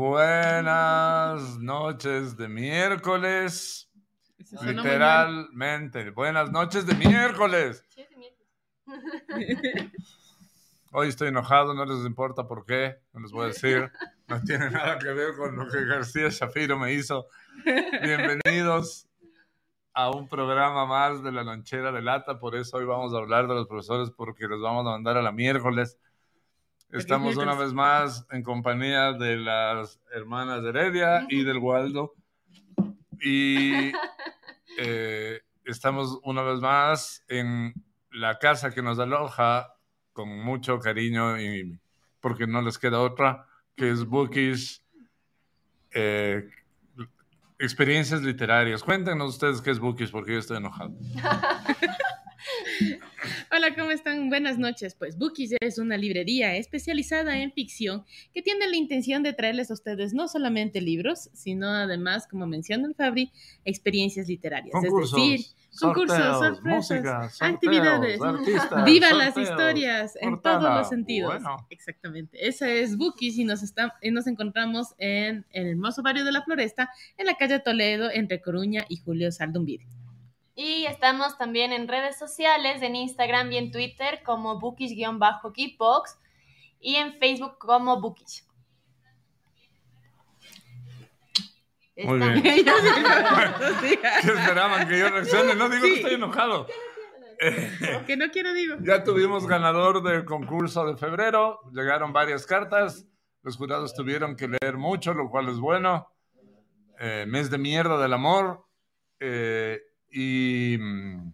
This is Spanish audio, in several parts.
Buenas noches de miércoles. Literalmente. Buenas noches de miércoles. Hoy estoy enojado, no les importa por qué, no les voy a decir. No tiene nada que ver con lo que García Shafiro me hizo. Bienvenidos a un programa más de la lonchera de lata. Por eso hoy vamos a hablar de los profesores porque los vamos a mandar a la miércoles. Estamos una vez más en compañía de las hermanas Heredia y del Waldo. Y eh, estamos una vez más en la casa que nos aloja con mucho cariño y porque no les queda otra, que es Bookish eh, Experiencias Literarias. Cuéntenos ustedes qué es Bookish porque yo estoy enojado. Hola, ¿cómo están? Buenas noches. Pues Bookies es una librería especializada en ficción que tiene la intención de traerles a ustedes no solamente libros, sino además, como menciona el Fabri, experiencias literarias. Concursos, es decir, concursos, sorteos, sorpresas, música, sorteos, actividades. artistas, Viva las historias en todos los sentidos. Bueno. Exactamente. Esa es Bookies y nos, está, y nos encontramos en el hermoso barrio de la Floresta, en la calle Toledo, entre Coruña y Julio Saldumbide. Y estamos también en redes sociales, en Instagram y en Twitter como bookish-geekbox y en Facebook como bookish. Muy bien. ¿Qué esperaban que yo reaccione? No digo que estoy enojado. que no quiero digo. Ya tuvimos ganador del concurso de febrero, llegaron varias cartas, los jurados tuvieron que leer mucho, lo cual es bueno. Eh, mes de mierda del amor. eh, y, mm,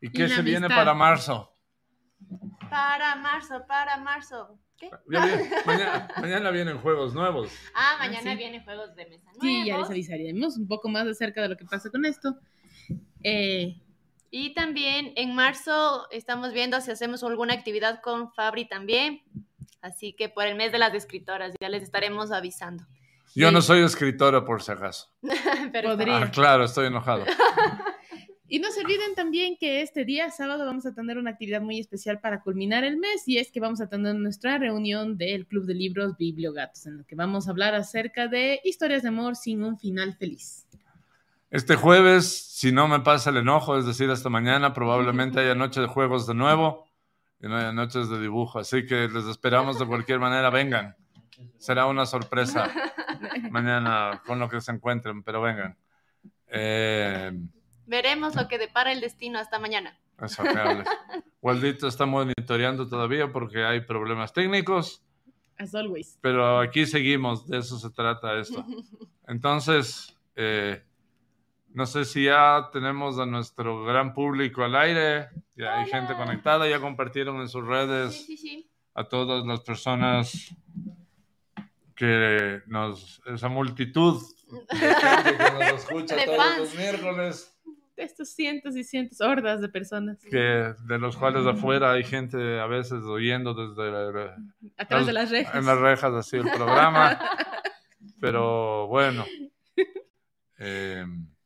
¿Y qué Y se viene para marzo? Para marzo, para marzo. ¿Qué? Ya viene- mañana, mañana vienen juegos nuevos. Ah, mañana sí. vienen juegos de mesa nuevos. Sí, ya les avisaremos un poco más acerca de lo que pasa con esto. Eh, Y también en marzo estamos viendo si hacemos alguna actividad con Fabri también. Así que por el mes de las escritoras ya les estaremos avisando. Yo no soy escritora por si acaso. Pero Podría. Ah, claro, estoy enojado. y no se olviden también que este día sábado vamos a tener una actividad muy especial para culminar el mes y es que vamos a tener nuestra reunión del Club de Libros Bibliogatos en la que vamos a hablar acerca de historias de amor sin un final feliz. Este jueves, si no me pasa el enojo, es decir, hasta mañana, probablemente haya noche de juegos de nuevo y no haya noches de dibujo. Así que les esperamos de cualquier manera, vengan. Será una sorpresa mañana con lo que se encuentren, pero vengan. Eh, veremos lo que depara el destino hasta mañana. eso. Waldito está monitoreando todavía porque hay problemas técnicos, As always. pero aquí seguimos, de eso se trata esto. Entonces, eh, no sé si ya tenemos a nuestro gran público al aire, ya hay Hola. gente conectada, ya compartieron en sus redes Sí, sí, sí. a todas las personas que nos, esa multitud de gente que nos escucha De todos fans. los miércoles, De estos cientos y cientos, hordas de personas que de los cuales afuera hay gente a veces oyendo desde la- a través de las rejas. en las rejas así el programa, pero bueno. Eh,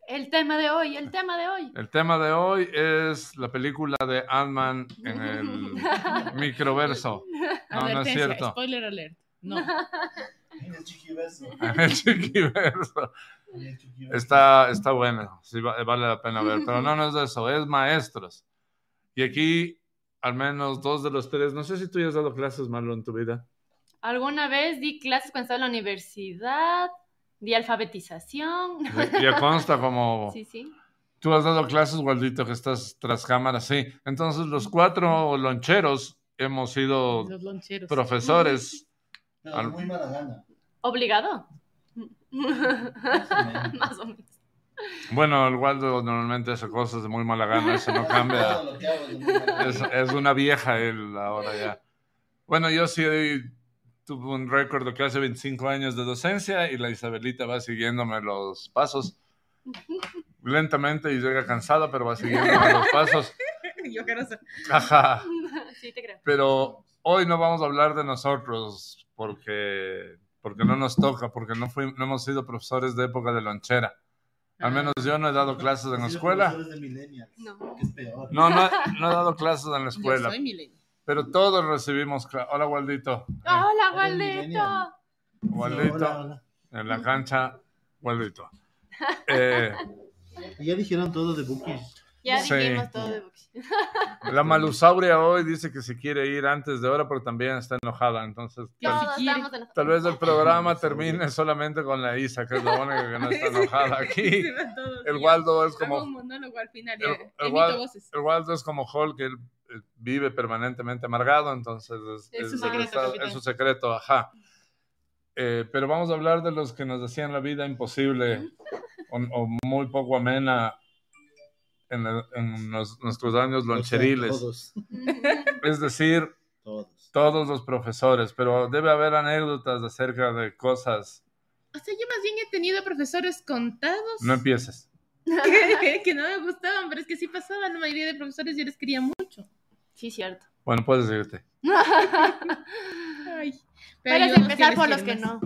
El tema de hoy, el tema de hoy. El tema de hoy es la película de Ant-Man en el microverso. No, no es cierto. spoiler alert. No. En el chiquiverso. En el chiquiverso. En el chiquiverso. Está, está bueno, sí, va- vale la pena ver. Pero no, no es de eso, es maestros. Y aquí, al menos dos de los tres, no sé si tú ya has dado clases, Marlo, en tu vida. Alguna vez di clases cuando estaba en la universidad, di alfabetización. Ya consta como... Sí, sí. Tú has dado clases, Waldito, que estás tras cámara, sí. Entonces, los cuatro loncheros hemos sido Los loncheros. profesores. Pero Al- muy mala gana. ¿Obligado? Más o menos. Más o menos. Bueno, el Waldo normalmente hace cosas de muy mala gana, eso no cambia. Es una vieja él ahora ya. Bueno, yo sí tuve un récord de casi 25 años de docencia y la Isabelita va siguiéndome los pasos lentamente y llega cansada, pero va siguiéndome los pasos. Yo que no sé. Ajá. Sí, te creo. Pero hoy no vamos a hablar de nosotros porque, porque no nos toca, porque no, fui- no hemos sido profesores de época de lonchera. Al menos yo no he dado clases en la escuela. No. que es peor. No, no, no he dado clases en la Yo escuela, soy pero todos recibimos clases. Hola, Waldito. Hola, Waldito. Waldito. Hola, hola. En la cancha, Waldito. Eh, Y ya dijeron todo de Buki. Ya Sí. dijimos todo de Buki. la Malusauria hoy dice que se quiere ir antes de hora, pero también está enojada. Entonces, Que tal, vez el programa termine solamente con la Isa, que es la única que no está enojada aquí. El Waldo es como al final. el- Waldo es como Hulk, que él eh, vive permanentemente amargado, entonces es, Es su secreto, está- es su secreto, ajá. Eh, pero vamos a hablar de los que nos hacían la vida imposible o, o muy poco amena en, el- en los- nuestros años loncheriles. Todos. Es decir, Todos. todos los profesores, pero debe haber anécdotas acerca de cosas. O sea, yo más bien he tenido profesores contados No empieces. que, que no me gustaban, pero es que sí pasaba. La mayoría de profesores yo les quería mucho. Sí, cierto. Bueno, puedes irte. Ay, Pero empezar por los que más. no.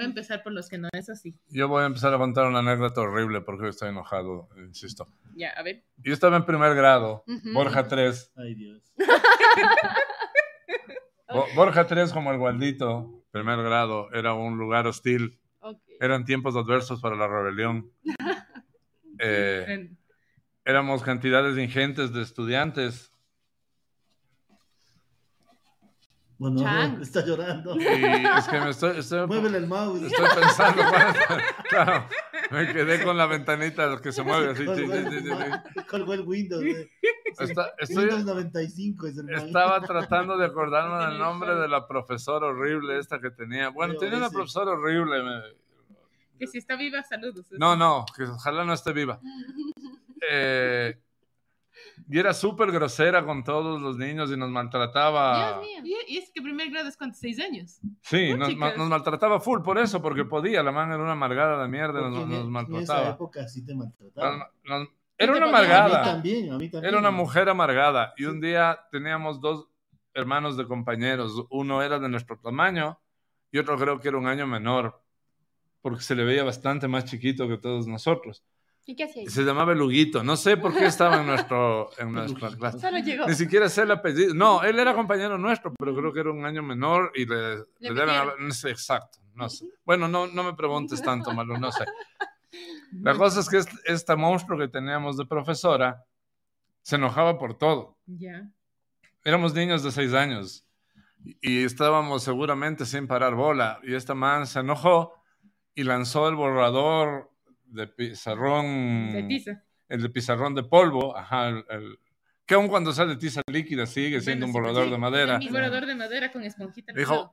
Voy a empezar por los que no, eso sí. Yo voy a empezar a contar una anécdota horrible porque estoy enojado, insisto. Ya, a ver. Yo estaba en primer grado. Borja 3. Ay, Dios. Bo- Borja 3 como el Gualdito, primer grado, era un lugar hostil. Ok. Eran tiempos adversos para la rebelión. Eh, éramos cantidades ingentes de estudiantes Bueno, Chan. está llorando. y es que me estoy, estoy, Muévele el mouse. estoy pensando, claro, me quedé con la ventanita que se mueve así. sí, Colgó el, colgó el Windows. eh. Está- estoy- Windows 95 es el. Estaba tratando de acordarme del nombre de la profesora horrible esta que tenía. Bueno, Pero tenía una profesora horrible. me- que si está viva, saludos. No, no, que ojalá no esté viva. Eh, y era súper grosera con todos los niños y nos maltrataba. Dios mío. Y, y es que primer grado es cuánto, seis años. Sí, nos, nos maltrataba full por eso, porque podía. La man era una amargada de mierda, nos, en- nos En esa maltrataba. época sí te maltrataba. Nos- nos- era una ponía A mí amargada. también, a mí también. Era una mujer amargada. Y Sí. un día teníamos dos hermanos de compañeros. Uno era de nuestro tamaño y otro creo que era un año menor, porque se le veía bastante más chiquito que todos nosotros. ¿Y qué hacía ahí? se llamaba Luguito. No sé por qué estaba en, nuestro, en nuestra clase. Solo llegó. Ni siquiera sé el apellido. No, él era compañero nuestro, pero creo que era un año menor y le, le haber- No sé exacto, no sé. Bueno, no, no me preguntes tanto, Malu, no sé. La cosa es que este, este monstruo que teníamos de profesora se enojaba por todo. Ya. Éramos niños de seis años y, y estábamos seguramente sin parar bola. Y esta man se enojó y lanzó el borrador de pizarrón. De tiza. El de pizarrón de polvo, ajá, el, el- que aun cuando sale tiza líquida sigue siendo un Bueno, borrador sí, de madera. borrador de madera con esponjita. Dijo,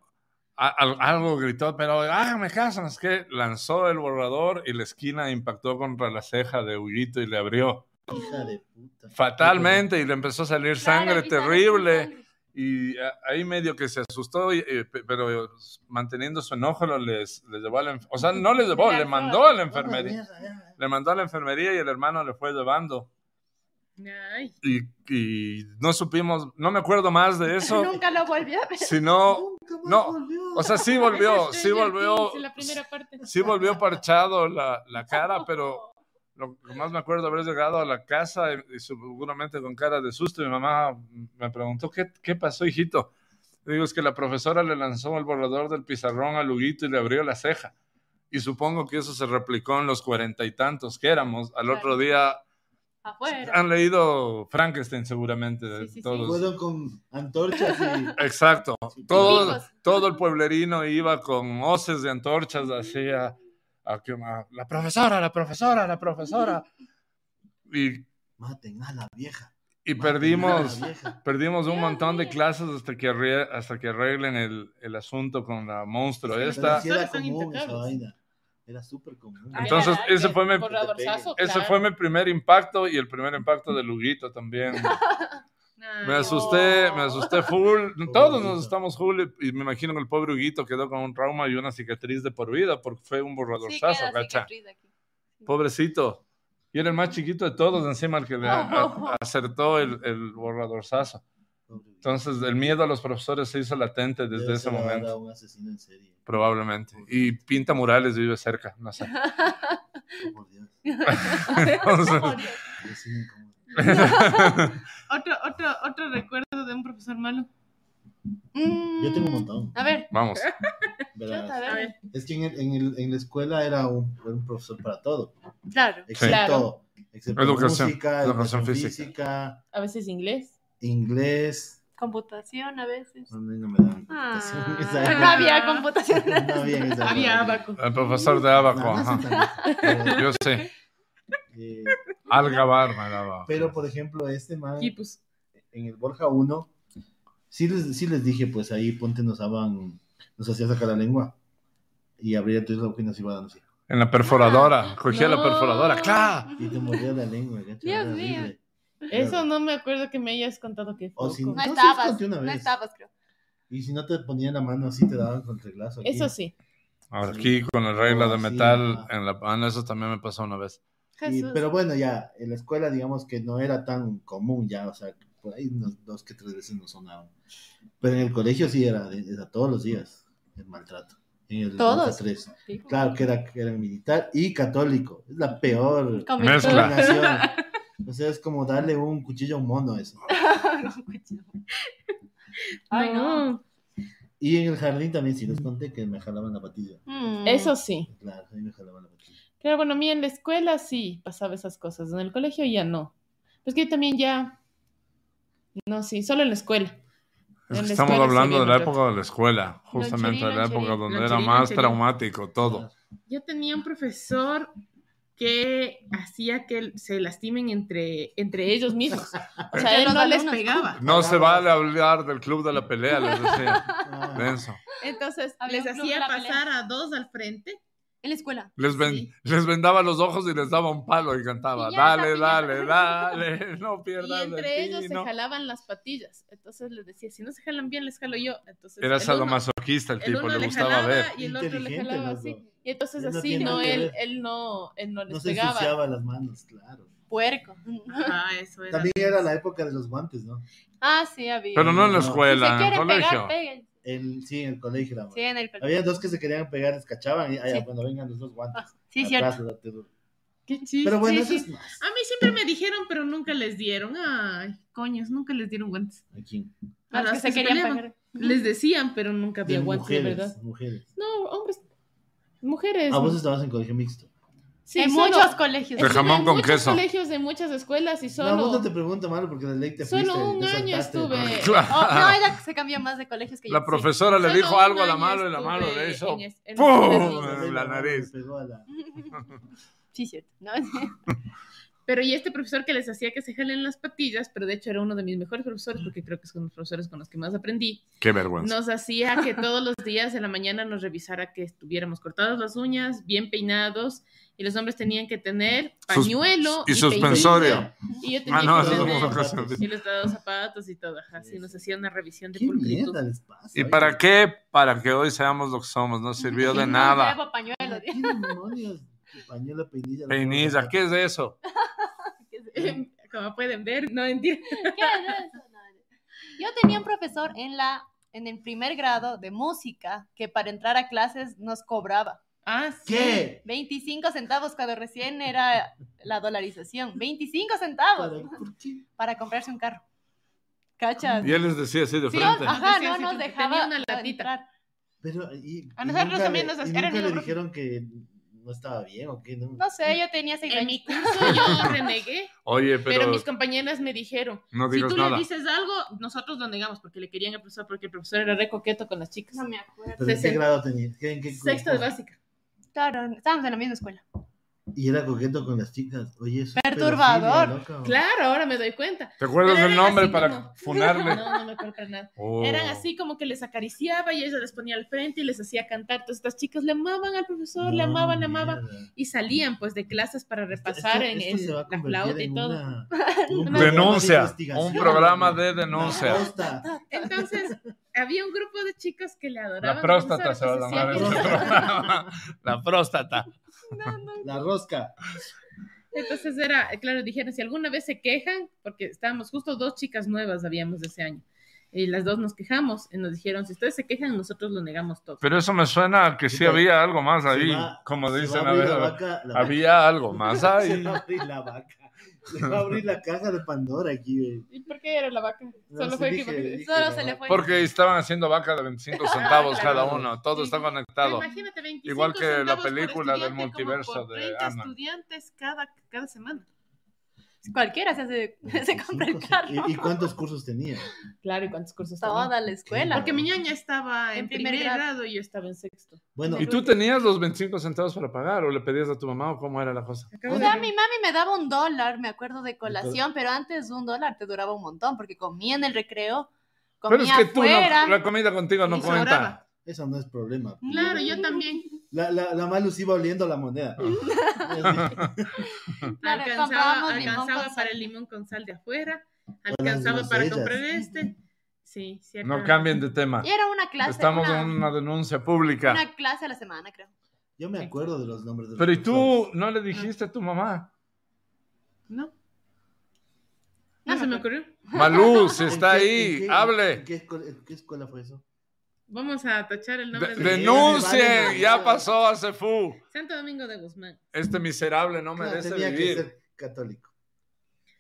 a- algo gritó, pero hágame caso, es que lanzó el borrador y la esquina impactó contra la ceja de Huguito y le abrió Hija de puta. fatalmente y le empezó a salir sangre Claro, terrible. Y a- ahí medio que se asustó, y, eh, pe- pero manteniendo su enojo, lo les, les llevó a la O sea, no les llevó, le mandó a la enfermería. Le mandó a la enfermería y el hermano le fue llevando. Ay. Y, y no supimos, no me acuerdo más de eso, Nunca lo volvió a ver. sino, Nunca más no, volvió. o sea, sí volvió, sí volvió, Things en la primera parte. sí volvió parchado la, la cara, pero lo que más me acuerdo haber llegado a la casa y, y seguramente con cara de susto. Mi mamá me preguntó, ¿qué, qué pasó, hijito? Le digo, es que la profesora le lanzó el borrador del pizarrón al Huguito y le abrió la ceja. Y supongo que eso se replicó en los cuarenta y tantos que éramos. Al Claro. otro día Afuera. han leído Frankenstein seguramente, Sí, sí, sí. todos. Fueron con antorchas y. Exacto. Todo, todo el pueblerino iba con hoces de antorchas así a, a que- a- la profesora, la profesora, la profesora. Y, Maten a la vieja. y maten perdimos, vieja. perdimos un montón de clases hasta que, arrie- hasta que arreglen el, el asunto con la monstruo Sí, esta. Sí era común esa vaina. Era súper común. Ay, Entonces, ay, ese fue mi- Ese claro. fue mi primer impacto y el primer impacto de Luguito también. Me asusté, me asusté full. Todos nos Huguito. estamos full y me imagino que el pobre Huguito quedó con un trauma y una cicatriz de por vida porque fue un Sí, borradorzazo, queda ¿cacha? Pobrecito. Y era el más chiquito de todos, encima el que le Oh. a- acertó el, el borradorzazo. Entonces, el miedo a los profesores se hizo latente desde Debe ese momento, un asesino en serie. probablemente. Y pinta murales, vive cerca, no sé. Oh, por Dios. Entonces, Otro, otro, otro recuerdo de un profesor malo. Mm, Yo tengo un montón. A ver, Vamos. verás. a ver. Es que en, el- en, el- en la escuela era un, era un profesor para todo. Claro. Excepto, Claro. excepto Educación, música, educación educación física. física. A veces inglés. inglés. Computación a veces. A mí no me daban Ah, computación esa no había computación. No había Había abaco. El profesor de abaco, No, no ajá. Yo sé. Eh, Algabar me daba. pero, por ejemplo, este man, Y pues, en el Borja 1, sí les, sí les dije, pues ahí ponte nos daban, nos hacía sacar la lengua y abría tu la boca y nos iba dando así. En la perforadora. Cogía la perforadora. ¡Claro! Y te mordía la lengua, gacho, Dios mío. eso no me acuerdo que me hayas contado que O fue. si No No, sí, estabas. No estabas, creo. Y si no te ponían la mano así, te daban contra el aquí. Eso sí. Ahora aquí con la regla de Oh, sí, metal ajá. en la ah, no, eso también me pasó una vez. Y- pero bueno, ya, en la escuela, digamos que no era tan común ya, o sea, por ahí unos dos que tres veces nos sonaban. Pero en el colegio sí era, era todos los días el maltrato. En el ¿Todos? Borja 3. Claro que era, que era militar y católico. Es la peor combinación. O sea, es como darle un cuchillo a un mono a eso. Ay, no. Y en el jardín también sí les conté que me jalaban la patilla. Mm. Eso sí. Claro, ahí me jalaban la patilla. Pero bueno, a mí en la escuela sí pasaba esas cosas. En el colegio ya no. Pues que yo también ya. No, sí, solo en la escuela. Es que estamos hablando de la época de la escuela, justamente de la época donde era más traumático todo. Yo tenía un profesor que hacía que se lastimen entre, entre ellos mismos. O sea, él no les pegaba. No se vale hablar del club de la pelea, les decía. Denso. Entonces les hacía pasar a dos al frente. En la escuela. Les, ven- Sí. les vendaba los ojos y les daba un palo y cantaba, Y dale, está dale, pillado". dale, no Y pierdas el entre ellos se tino". jalaban las patillas. Entonces les decía, si no se jalan bien, les jalo yo. Entonces, Era sadomasoquista el el tipo, uno le le gustaba jalaba ver. y el otro le jalaba así. Y entonces Él no así, no, él, no, él no les No se ensuciaba las manos, claro. Puerco. Ah, eso era. También era la época de los guantes, ¿no? Ah, sí, había. Pero no en la No. Si escuela, se en el colegio. pegar, sí, en el colegio. era- Sí, en el colegio. Había dos que se querían pegar, descachaban y, ay, Sí. cuando vengan los dos guantes. Ah, sí, Atrás, cierto. date duro. Qué chiste. Pero bueno, Sí, eso sí. es más. A mí siempre me dijeron, pero nunca les dieron. Ay, coños, nunca les dieron guantes. ¿A quién? A A los las que se que se querían peleaban. pegar. Les decían, pero nunca había De guantes, de mujeres, verdad. mujeres. No, hombres. Mujeres. Ah, vos estabas en colegio mixto. Sí, en solo- muchos colegios. De jamón en con muchos queso. colegios de muchas escuelas y solo. No, vos no te pregunto, malo, porque de ley te Solo fuiste. un año saltaste. estuve- Claro. Oh, no, ella se cambió más de colegios que yo. La sí. profesora le solo dijo algo a la mano y la mano le hizo en es- en ¡pum! en la nariz. Sí, cierto. ¿no? Pero y este profesor que les hacía que se jalen las patillas, pero de hecho era uno de mis mejores profesores, porque creo que son los profesores con los que más aprendí, Qué vergüenza. nos hacía que todos los días de la mañana nos revisara que estuviéramos cortadas las uñas, bien peinados, y los hombres tenían que tener Sus- pañuelo y suspensorio. peinilla, Y yo tenía Ah, no, que eso es tener- y les daba zapatos y todo, ajá, sí, nos hacía una revisión de ¿Qué pulcritud. mierda les pasa? ¿Y oye? para qué? Para que hoy seamos lo que somos. No sirvió de No nada. pañuelo. ¿Qué demonios? Pañuelo, peinilla. Peinilla, ¿qué es eso? Como pueden ver, no entiendo. ¿Qué es eso? No, Yo tenía un profesor en la en el primer grado de música que para entrar a clases nos cobraba Ah, sí. ¿Qué? 25 centavos cuando recién era la dolarización. 25 centavos ¿Para- ¿Por qué? para comprarse un carro. ¿Cachas? Y él les decía así de Sí, frente. ajá, no nos dejaba una latita. entrar. Pero, y, A y nosotros nunca también le- nos- y nunca le dijeron que no estaba bien o qué, ¿no? No sé, yo tenía seis En años. mi curso yo renegué, Oye, pero, pero mis compañeras me dijeron, no si tú nada. le dices algo, nosotros lo negamos porque le querían al profesor, porque el profesor era re coqueto con las chicas. No me acuerdo. ¿Pero en qué grado tenía? ¿Qué- ¿En qué Sexto de básica. Claro, estábamos en la misma escuela. Y era coqueto con las chicas. Oye, eso es Perturbador. pedofilia, loca. Claro, ahora me doy cuenta. ¿Te acuerdas del nombre para como- funarle? No, no me acuerdo para nada. Oh. Eran así como que les acariciaba y ella les ponía al frente y les hacía cantar. Entonces estas chicas le amaban al profesor, le No, amaban, le amaban. Y salían pues de clases para repasar Esto- en esto el, se va a la flauta y en todo. una- en un programa de Denuncia. Un programa de denuncia. Entonces, había un grupo de chicas que le adoraban. La próstata se va a llamar este programa. La próstata. La rosca. Entonces era, claro, dijeron, si alguna vez se quejan, porque estábamos justo dos chicas nuevas habíamos ese año, y las dos nos quejamos, y nos dijeron, si ustedes se quejan, nosotros lo negamos todo. Pero eso me suena a que sí había algo más ahí. va- Como dicen a ver, vaca, vaca. Había algo más Se ahí. va a abrir la vaca. Le va a abrir la caja de Pandora aquí, güey. ¿Y por qué era la vaca? No, Solo fue dije- que... dije Solo se le fue. Porque estaban haciendo vaca de 25 centavos claro. cada uno. Todo Sí. está conectado. Imagínate, 25 Igual que la película del multiverso por de 30 Ant-Man. estudiantes cada, cada semana. Cualquiera se, hace, se compra el 25, carro. ¿Y, y cuántos cursos tenía? Claro, ¿y cuántos cursos tenía? Toda la escuela. Porque mi ñaña estaba en, En primer, primer grado. grado. y yo estaba en sexto. Bueno, ¿Y tú tenías los 25 centavos para pagar o le pedías a tu mamá o cómo era la cosa? O sea, mi mami me daba un dólar, me acuerdo de colación, pero antes un dólar te duraba un montón porque comía en el recreo, comía Pero es que tú, no- la comida contigo no cuenta. Eso no es problema. Claro, yo también. La, la, la Malus iba oliendo la moneda. Claro, alcanzaba para el limón con sal de afuera. Alcanzaba para comprar este. Sí, cierto. No cambien de tema. Y era una clase. Estamos una, en una denuncia pública. una clase a la semana, creo. Yo me acuerdo de los nombres de los Pero ¿y tú profesores. no le dijiste a tu mamá? No. No se me ocurrió. Malú, si ¿En está qué- ahí, en qué- ¿En hable. qué, en qué escuela fue eso? Vamos a tachar el nombre De- de vale, ya pasó a Cefú. Santo Domingo de Guzmán. Este miserable no Claro, merece tenía que vivir. ser católico.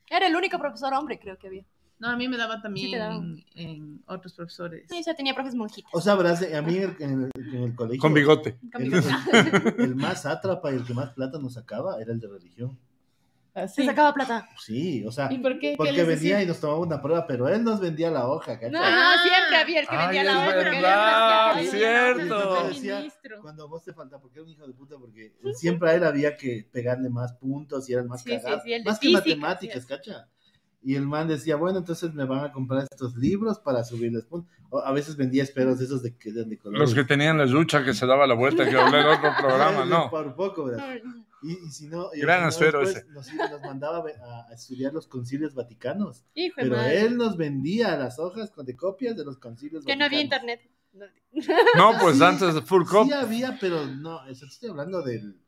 Era el único profesor hombre, creo que había. No, a mí me daba también Sí te daban. en otros profesores. Sí, yo tenía profes monjitas. O sea, verás, a mí en el, en el- en el colegio. Con bigote. Con El, el más átrapa y el que más plata nos sacaba era el de religión. Así. Se sacaba plata. Sí, o sea, ¿Y por qué? ¿Qué porque venía decía? y nos tomaba una prueba, pero él nos vendía la hoja, ¿cachai? No, Ah. no, siempre había el que vendía Ay, la es que verdad, hacía cierto. Decía. Cuando vos te falta, porque era un hijo de puta, porque siempre a él había que pegarle más puntos y era el más Sí, sí, cagado. sí, el de más que física, matemáticas, ¿cacha? Y el man decía, bueno, entonces me van a comprar estos libros para subirles puntos. A veces vendía esperos de esos de, que eran de colores. Los que tenían la lucha que se daba la vuelta, que hablé en otro programa, no. Por poco, ¿verdad? Y, y si no, y Gran no, esfero después Nos, iba- nos mandaba a, a- estudiar los concilios vaticanos. Hijo Pero madre. él nos vendía las hojas con de copias de los concilios Que no había vaticanos. internet. No, pues antes de Full Cop. Sí había, pero no, estoy hablando del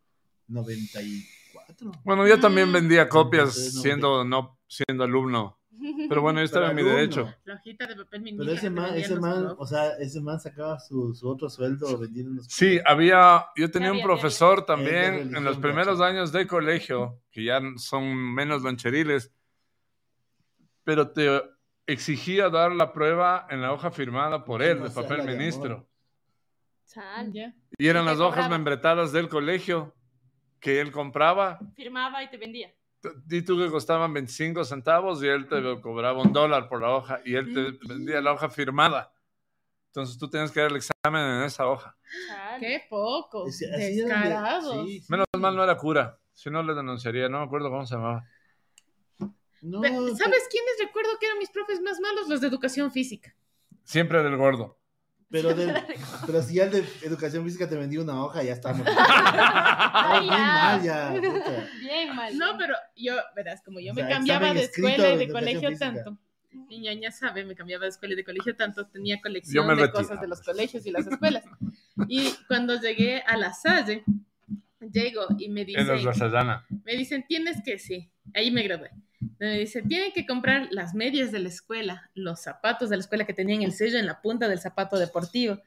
94. Bueno, yo también Mm. vendía copias no, siendo, no siendo alumno. Pero bueno, yo estaba en mi alumno. derecho. La hojita de papel Pero ese man, ese man, o sea, ese man sacaba su, su otro sueldo vendiendo unos Sí, había, yo tenía un profesor también en los primeros años de colegio, que ya son menos loncheriles, pero te exigía dar la prueba en la hoja firmada por él, de papel ministro. Y eran las hojas membretadas del colegio que él compraba. Firmaba y te vendía. Y tú que costaban 25 centavos y él te cobraba un dólar por la hoja y él te vendía la hoja firmada. Entonces tú tienes que dar el examen en esa hoja. Qué poco. Ese- así eran de- Descarados. sí, sí. Menos mal no era cura, si no le denunciaría, no me acuerdo cómo se llamaba. No, ¿Sabes quiénes recuerdo que eran mis profes más malos? Los de educación física. Siempre era el gordo. Pero, del- pero si ya el de educación física te vendía una hoja, ya estamos. Ay, bien ya. mal, ya. puta. Bien mal. No, pero yo, verás, como yo O me sea, cambiaba examen de escrito escuela y de de educación colegio física. tanto. Mi ñaña sabe, me cambiaba de escuela y de colegio tanto, tenía Yo colección me de retiraba. cosas de los colegios y las escuelas. Y cuando llegué a la Salle, llego y me En los dicen, me dicen, tienes que, sí, ahí me gradué. Me dicen, tienen que comprar las medias de la escuela, los zapatos de la escuela que tenían el sello en la punta del zapato deportivo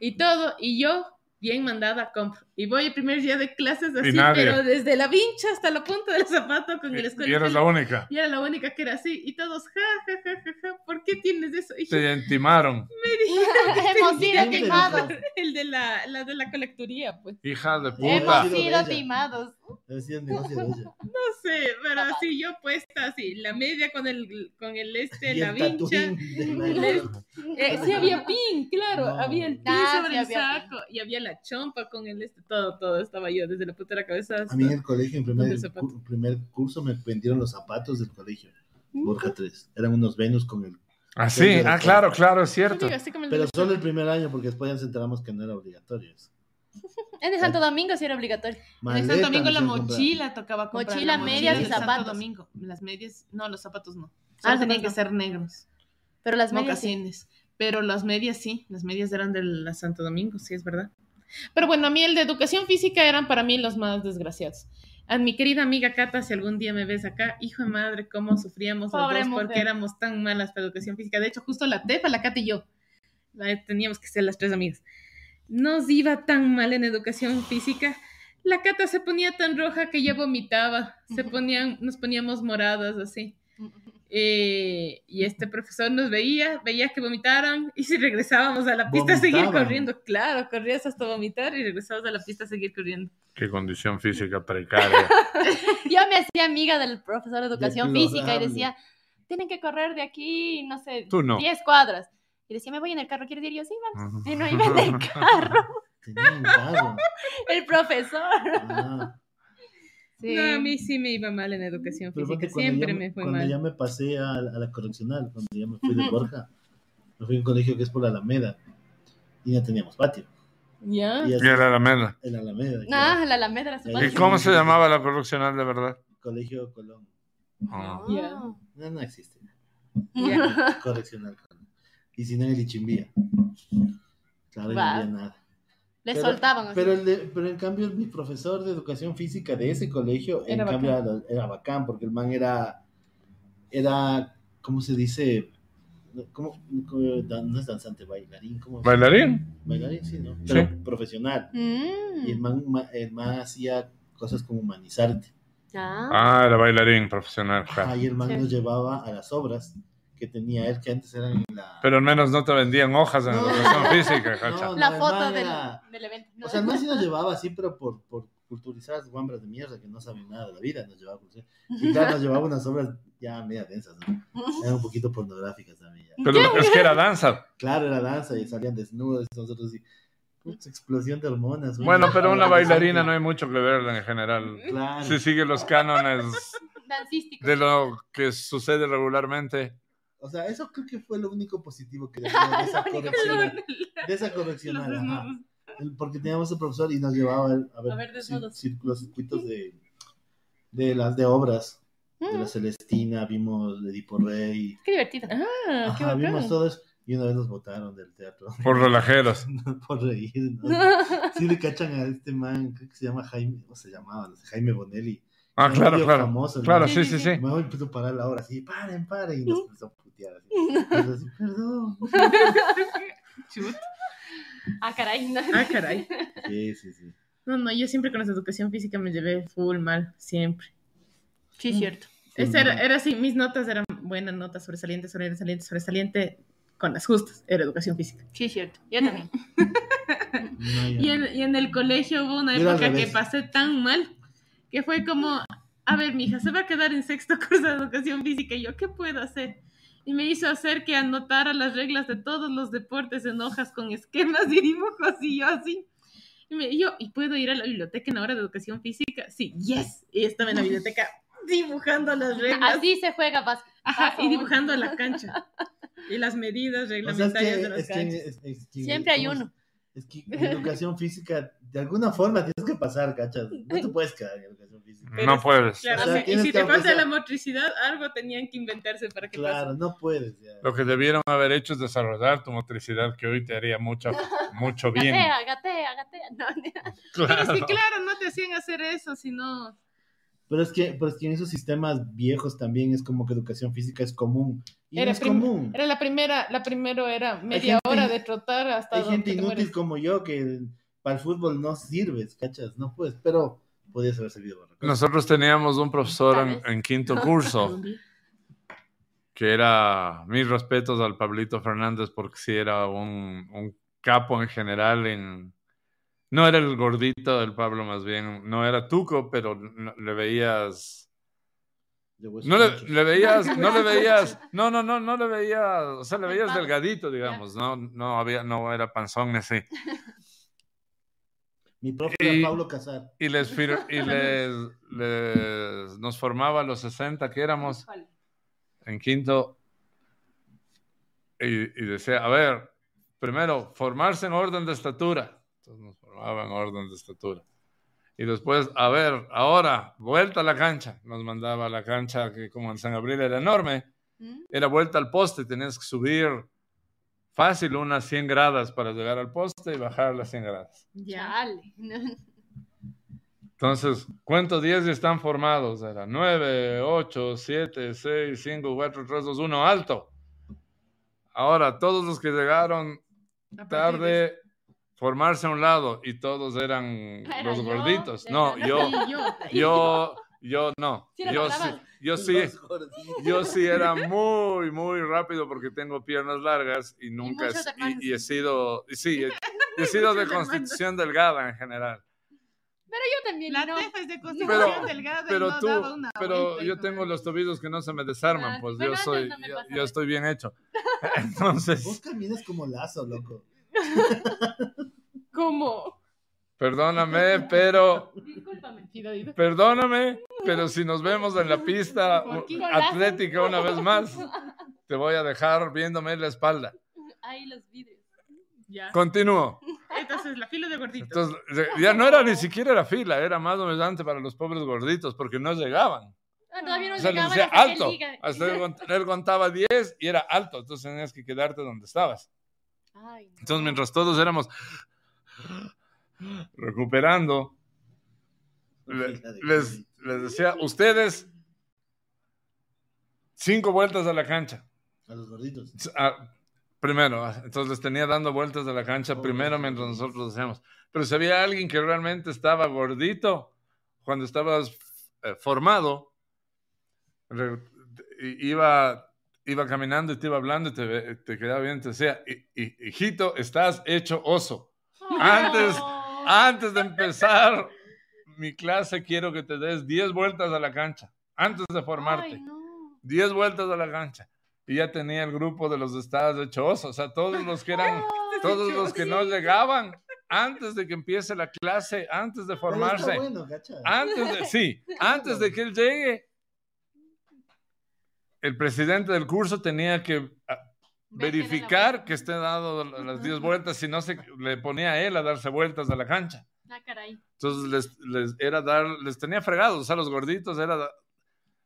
y todo. Y yo, bien mandada, compro. Y voy el primer día de clases así, pero desde la vincha hasta la punta del zapato con el escuela. Y eres la única. Y era la única que era así. Y todos, ja, ja, ja, ja, ja, ¿por qué tienes eso? Y Te intimaron. me dijeron, Hemos sido ¿Quién te timados. el de la, la de la colecturía, pues. Hija de puta. Hemos sido timados. No sé, pero así yo puesta así, la media con el, con el este, la vincha. la- Eh, sí había pin, claro, No. había el pin Ah, sobre el saco y había la chompa con el este, todo, todo estaba yo desde la puta de la cabeza hasta... A mí en el colegio, en primer, primer curso, me vendieron los zapatos del colegio. Borja 3. Eran unos Venus con el. Ah, sí. Ah, claro, claro, es cierto. digo, así como el de Pero solo el primer año, porque después ya nos enteramos que no era obligatorio. eso. En el Santo Domingo sí era obligatorio. En el Santo Domingo la mochila tocaba comprar. Mochila, la medias y del Santo zapatos. Domingo. Las medias, no, los zapatos no. Ah, Solo los tenían que zapatos ser negros. Pero las medias sí. mocasines. Pero las medias sí, las medias eran de la Santo Domingo, sí es verdad. Pero bueno, a mí el de educación física eran para mí los más desgraciados. A mi querida amiga Cata, si algún día me ves acá, hijo de madre, cómo sufríamos las dos mujer. porque éramos tan malas para educación física. De hecho, justo la Tefa, la Cata y yo, teníamos que ser las tres amigas. Nos iba tan mal en educación física. La cata se ponía tan roja que ya vomitaba. Se ponían, nos poníamos moradas así. Eh, y este profesor nos veía, veía que vomitaran y si regresábamos a la pista a seguir Vomitaban. corriendo. Claro, corrías hasta vomitar y regresabas a la pista a seguir corriendo. Qué condición física precaria. Yo me hacía amiga del profesor de educación física y decía, tienen que correr de aquí, no sé, Tú no. 10 cuadras. Y decía, me voy en el carro, ¿quieres ir? Y yo, sí, vamos. Y no iba en el carro, Tenía un carro. el profesor. Ah, Sí. No, a mí sí me iba mal en educación pero física. cuando Siempre ya me fue cuando mal. ya me pasé a, la- a la correccional, cuando ya me fui de. Borja, me fui a un colegio que es por la Alameda y ya teníamos patio. ¿Ya? Y Y así, era la mela. el Alameda. Ah, era la Alameda era su ¿Y ¿Y patio. cómo se llamaba la correccional de verdad? Colegio Colón. Ya. No, no existe. Ya. Correccional Colón. Y si no el Ichimbía. Claro, no había nada. Le Pero- soltaban. así. Pero, el de- pero en cambio, mi profesor de educación física de ese colegio, en Era cambio, era, era bacán, porque el man era, era, ¿cómo se dice? ¿Cómo, cómo- no es danzante, bailarín, ¿cómo? ¿Bailarín? Bailarín, sí, ¿no? Pero Sí. profesional. Y el Mm. man, ma- el man hacía cosas como humanizarte. Ah. Ah, era bailarín profesional. claro. Ah, y el man Sí. nos llevaba a las obras que tenía él, que antes eran la... Pero al menos no te vendían hojas en No. educación física, cacha. No, La foto del, era- del evento. ¿no? O sea, man sí nos llevaba así, pero por, por culturizar guambras de mierda que no saben nada de la vida, nos llevaba. Y claro, nos llevaba unas obras ya media densas, ¿no? Eran un poquito pornográficas también. ya. Pero es que era danza. Claro, era danza y salían desnudos y nosotros así. Explosión de hormonas. Bueno, pero una bailarina no hay. mucho que ver en general. Claro. Si sigue los cánones de lo que sucede regularmente. O sea, eso creo que fue lo único positivo que decía de esa correccional. De esa correccional, ajá. Porque teníamos un profesor y nos llevaba a ver, a ver círculos, circuitos de, de las de obras. De Mm, la Celestina, vimos de Edipo Rey. Qué divertido. Ah, qué Ajá, vimos bacán. todo eso. Y una vez nos votaron del teatro. Por relajeros. por reír. ¿no? Sí le cachan a este man, creo que se llama Jaime, o se llamaba, no sé, Jaime Bonelli. Ah, claro, claro. famoso. Claro, Sí, sí, sí. Me voy empezó a parar la hora así, paren, paren, y nos así. Así, perdón. Chut. Ah, caray. no. Ah, caray. Sí, sí, sí. No, no, yo siempre con la educación física me llevé full mal, siempre. Sí, cierto. Esa era, era así, mis notas eran buenas notas, sobresaliente, sobresaliente, sobresaliente, con las justas, era educación física. Sí, cierto. Yo también. No, Y en, y en el colegio hubo una Yo época que pasé tan mal que fue como, a ver, mija, se va a quedar en sexto curso de educación física. Y yo, ¿qué puedo hacer? Y me hizo hacer que anotara las reglas de todos los deportes en hojas con esquemas y dibujos y yo así. Y me, y yo, ¿y puedo ir a la biblioteca en la hora de educación física? Sí, yes. Y estaba en la biblioteca dibujando las reglas. Así se juega básquet. Ajá, y dibujando la cancha. Y las medidas O sea, es reglamentarias que, de las es que- canchas. es- es que- Siempre hay ¿cómo se- uno. Es que en educación física, de alguna forma tienes que pasar, ¿cachas? No te puedes quedar en educación. Pero No es- puedes. Claro, O sea, sí, y si te falta la motricidad, algo tenían que inventarse para que Claro, no puedes. Ya. Lo que debieron haber hecho es desarrollar tu motricidad, que hoy te haría mucho, mucho bien. Gatea, gatea, gatea. No, pase. Pero Claro. sí, claro, no te hacían hacer eso, sino... Pero es que, pero es que en esos sistemas viejos también es como que educación física es común. Y Era no es común. Era la primera, la primero era media gente- hora de trotar hasta Hay donde gente te inútil mueres. como yo que para el fútbol no sirves, ¿cachas? No puedes, pero podías haber servido para. Nosotros teníamos un profesor en, en quinto curso que era mis respetos al Pablito Fernández porque sí era un, un capo en general en no era el gordito del Pablo más bien no era tuco pero no- le veías no le, le veías no le veías no no no no le veías o sea le veías delgadito digamos no no había no era panzón así Mi profe Y- era Pablo Casar. y les y les, les- nos formaba a los 60 que éramos en quinto y, y decía, a ver, primero, formarse en orden de estatura. Entonces nos formaba en orden de estatura. Y después, a ver, ahora, vuelta a la cancha. Nos mandaba a la cancha que como en San Gabriel era enorme. Mm. Era vuelta al poste, tenías que subir fácil unas 100 gradas para llegar al poste y bajar las 100 gradas. Ya. Entonces, ¿cuántos 10 ya están formados? Era 9, 8, 7, 6, 5, 4, 3, 2, 1, alto. Ahora, todos los que llegaron tarde, formarse a un lado y todos eran Era los yo, gorditos. No, yo, yo. yo, yo no. Sí, Yo sí, yo sí, yo sí era muy, muy rápido porque tengo piernas largas y nunca y, y he sido, y sí, he, he sido de hermanos. constitución delgada en general. Yo también, La no. tefa es de constitución Pero- delgada y Pero no tú, daba una pero vuelta yo tengo los tobillos que no se me desarman, Ah, pues yo soy, yo, estoy bien hecho. Entonces, Vos caminas como lazo, loco. ¿Cómo? Perdóname, pero Discúlpame. Perdóname, pero si nos vemos en la pista atlética una vez más, te voy a dejar viéndome la espalda. Ahí los vidrios. Ya. Continúo. Entonces, la fila de gorditos. Entonces, ya no era ni siquiera la fila, era más humillante para los pobres gorditos porque no llegaban. Ah, todavía no O sea, llegaban decía hasta que alto. Hasta él, él contaba 10 y era alto, entonces tenías que quedarte donde estabas. Ay, no. Entonces, mientras todos éramos recuperando, le- les, les decía, ustedes, cinco vueltas a la cancha. A los gorditos. Ah, primero, ah, entonces les tenía dando vueltas de la cancha Oh, primero mientras nosotros hacíamos. Pero si había alguien que realmente estaba gordito cuando estabas eh, formado, re- iba, iba caminando y te iba hablando y te, te quedaba bien, te decía, "Hi- hi- hijito, estás hecho oso. Antes-. Antes de empezar mi clase, quiero que te des 10 vueltas a la cancha, antes de formarte. Ay, no. 10 vueltas a la cancha. Y ya tenía el grupo de los estados de Choso. O sea, todos los que eran, todos los que no llegaban antes de que empiece la clase, antes de formarse, bueno, antes de, sí, antes de que él llegue, el presidente del curso tenía que verificar que esté dado las 10 vueltas, si no se le ponía a él a darse vueltas a la cancha. Ah, caray. Entonces les, les era dar, les tenía fregados, o sea, los gorditos era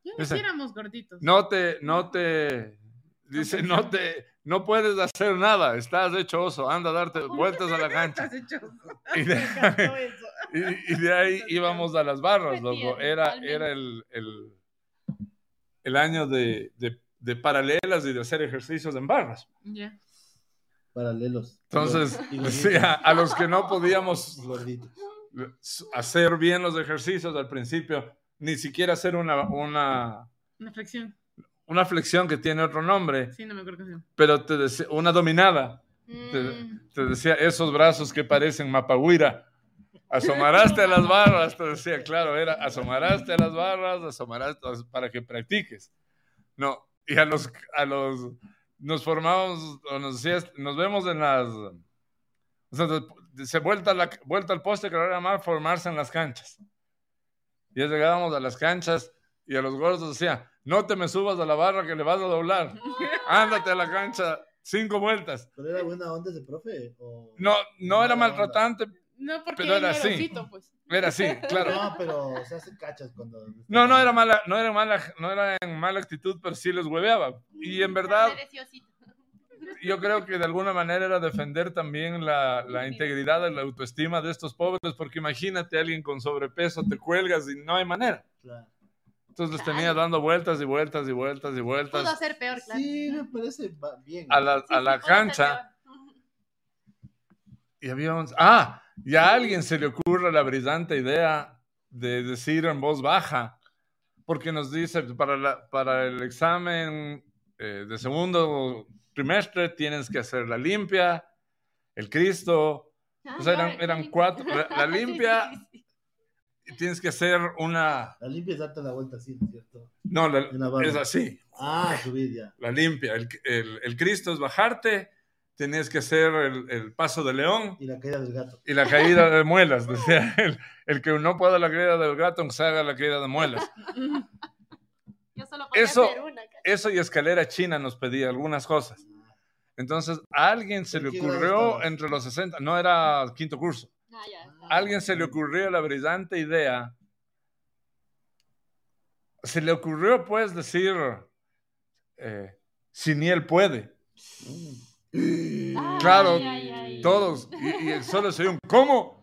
Ya éramos gorditos. no te, no te, dice, no te, no puedes hacer nada, estás hecho oso, anda a darte vueltas a la cancha. Estás hecho. Y de, y- y de ahí íbamos a las barras, loco. Era, era el, el, el año de, de, de paralelas y de hacer ejercicios en barras. Ya. Paralelos. Entonces, a los que no podíamos Gorditos. hacer bien los ejercicios al principio, ni siquiera hacer una, una, Una flexión. una flexión que tiene otro nombre, Sí, no me acuerdo llama. pero te decía, una dominada. Te, Mm. te decía, esos brazos que parecen mapahuira. Asomaraste a las barras, te decía, claro, era asomaraste a las barras, asomaraste para que practiques. No, y a los, a los, nos formamos, o nos decías, nos vemos en las, o sea, se vuelta, la, vuelta al poste que era más formarse en las canchas. Ya llegábamos a las canchas y a los gordos decía, no te me subas a la barra que le vas a doblar, ándate a la cancha cinco vueltas. ¿Pero era buena onda ese profe? ¿O- No, no era Mala onda. No, porque Pero era era así. osito, pues. era así, claro. No, pero se hace cachas cuando. No, no era mala, no era mala, no era en mala actitud, pero sí les hueveaba. Y en verdad, yo creo que de alguna manera era defender también la, la integridad y la autoestima de estos pobres, porque imagínate alguien con sobrepeso, te cuelgas y no hay manera. Claro. Entonces les tenía dando vueltas y vueltas y vueltas y Pudo vueltas ser peor, claro. Sí, me parece bien. a la, a la pudo cancha. Y había un... Ah, y a alguien se le ocurre la brillante idea de decir en voz baja, porque nos dice, para, la- para el examen eh, de segundo trimestre tienes que hacer la limpia, el Cristo, Ah, O sea, eran- claro, eran cuatro. La- limpia- sí, sí. y tienes que hacer una... La limpia es darte la vuelta así, ¿no es cierto? No, la- es así, Ah, subir ya. la limpia. El, el- el Cristo es bajarte, tienes que hacer el, el paso de león. Y la caída del gato. Y la caída de muelas, decía el, el que no pueda la caída del gato, aunque se haga la caída de muelas. Yo solo podía Eso- hacer una. cara. Eso y escalera china nos pedía algunas cosas. Entonces, a alguien se le ¿En qué grado ocurrió entre los 60, no era quinto curso, Ah, ya está. a alguien se le ocurrió la brillante idea, se le ocurrió pues decir, eh, si ni él puede, Ay, claro, ay, ay. todos, y, y solo se dio un ¿cómo?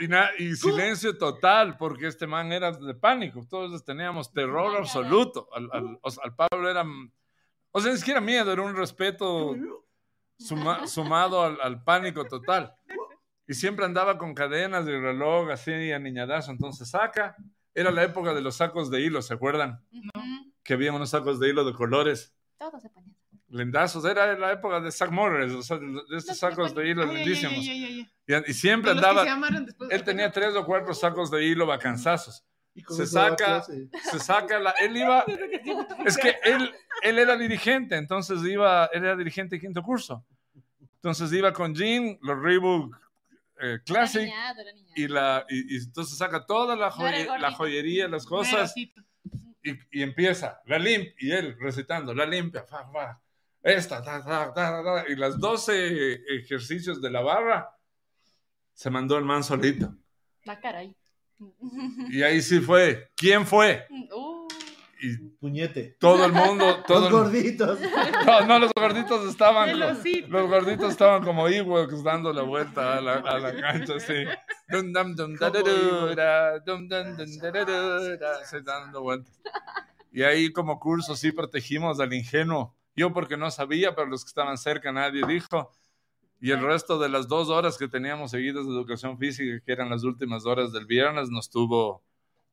Y, na- y silencio total, porque este man era de pánico. Todos teníamos terror absoluto. Al, al- al Pablo era. O sea, ni siquiera miedo, era un respeto suma- sumado al, al pánico total. Y siempre andaba con cadenas de reloj así aniñadazo. Entonces saca. Era la época de los sacos de hilo, ¿se acuerdan? Que había unos sacos de hilo de colores. Todo se ponía. Lindazos. Era la época de Zack Morris, o sea, de de estos sacos de hilo Ay, lindísimos. ay, ay, ay. Y, y siempre Los que se andaba. Él tenía tres o cuatro sacos de hilo bacanzazos. Y con Se saca- se saca la, él iba, es que él, él era dirigente, entonces iba, él era dirigente de quinto curso. Entonces iba con Jean, los Reebok eh, Classic, Era niñado, era niñado. y, la, y, y entonces saca toda la, No joye- la gordito. joyería, las cosas, y, y empieza, la limpia, y él recitando, la limpia, fa, fa, esta, ta, ta, ta, ta, y las 12 ejercicios de la barra, se mandó el man solito. La cara ahí. Y ahí sí fue, ¿quién fue? Uh, Y Puñete. todo el mundo, todo Los el- gorditos. No, no, los gorditos estaban. Los gorditos estaban como Ewoks dando la vuelta a la, a la cancha, así. Dum, dum, dum, da, da, da, da, dum, dum, dum, da, da, da, da, así dando vueltas. Y ahí como curso sí protegimos al ingenuo. Yo porque no sabía, pero los que estaban cerca nadie dijo. Y el resto de las dos horas que teníamos seguidas de educación física, que eran las últimas horas del viernes, nos tuvo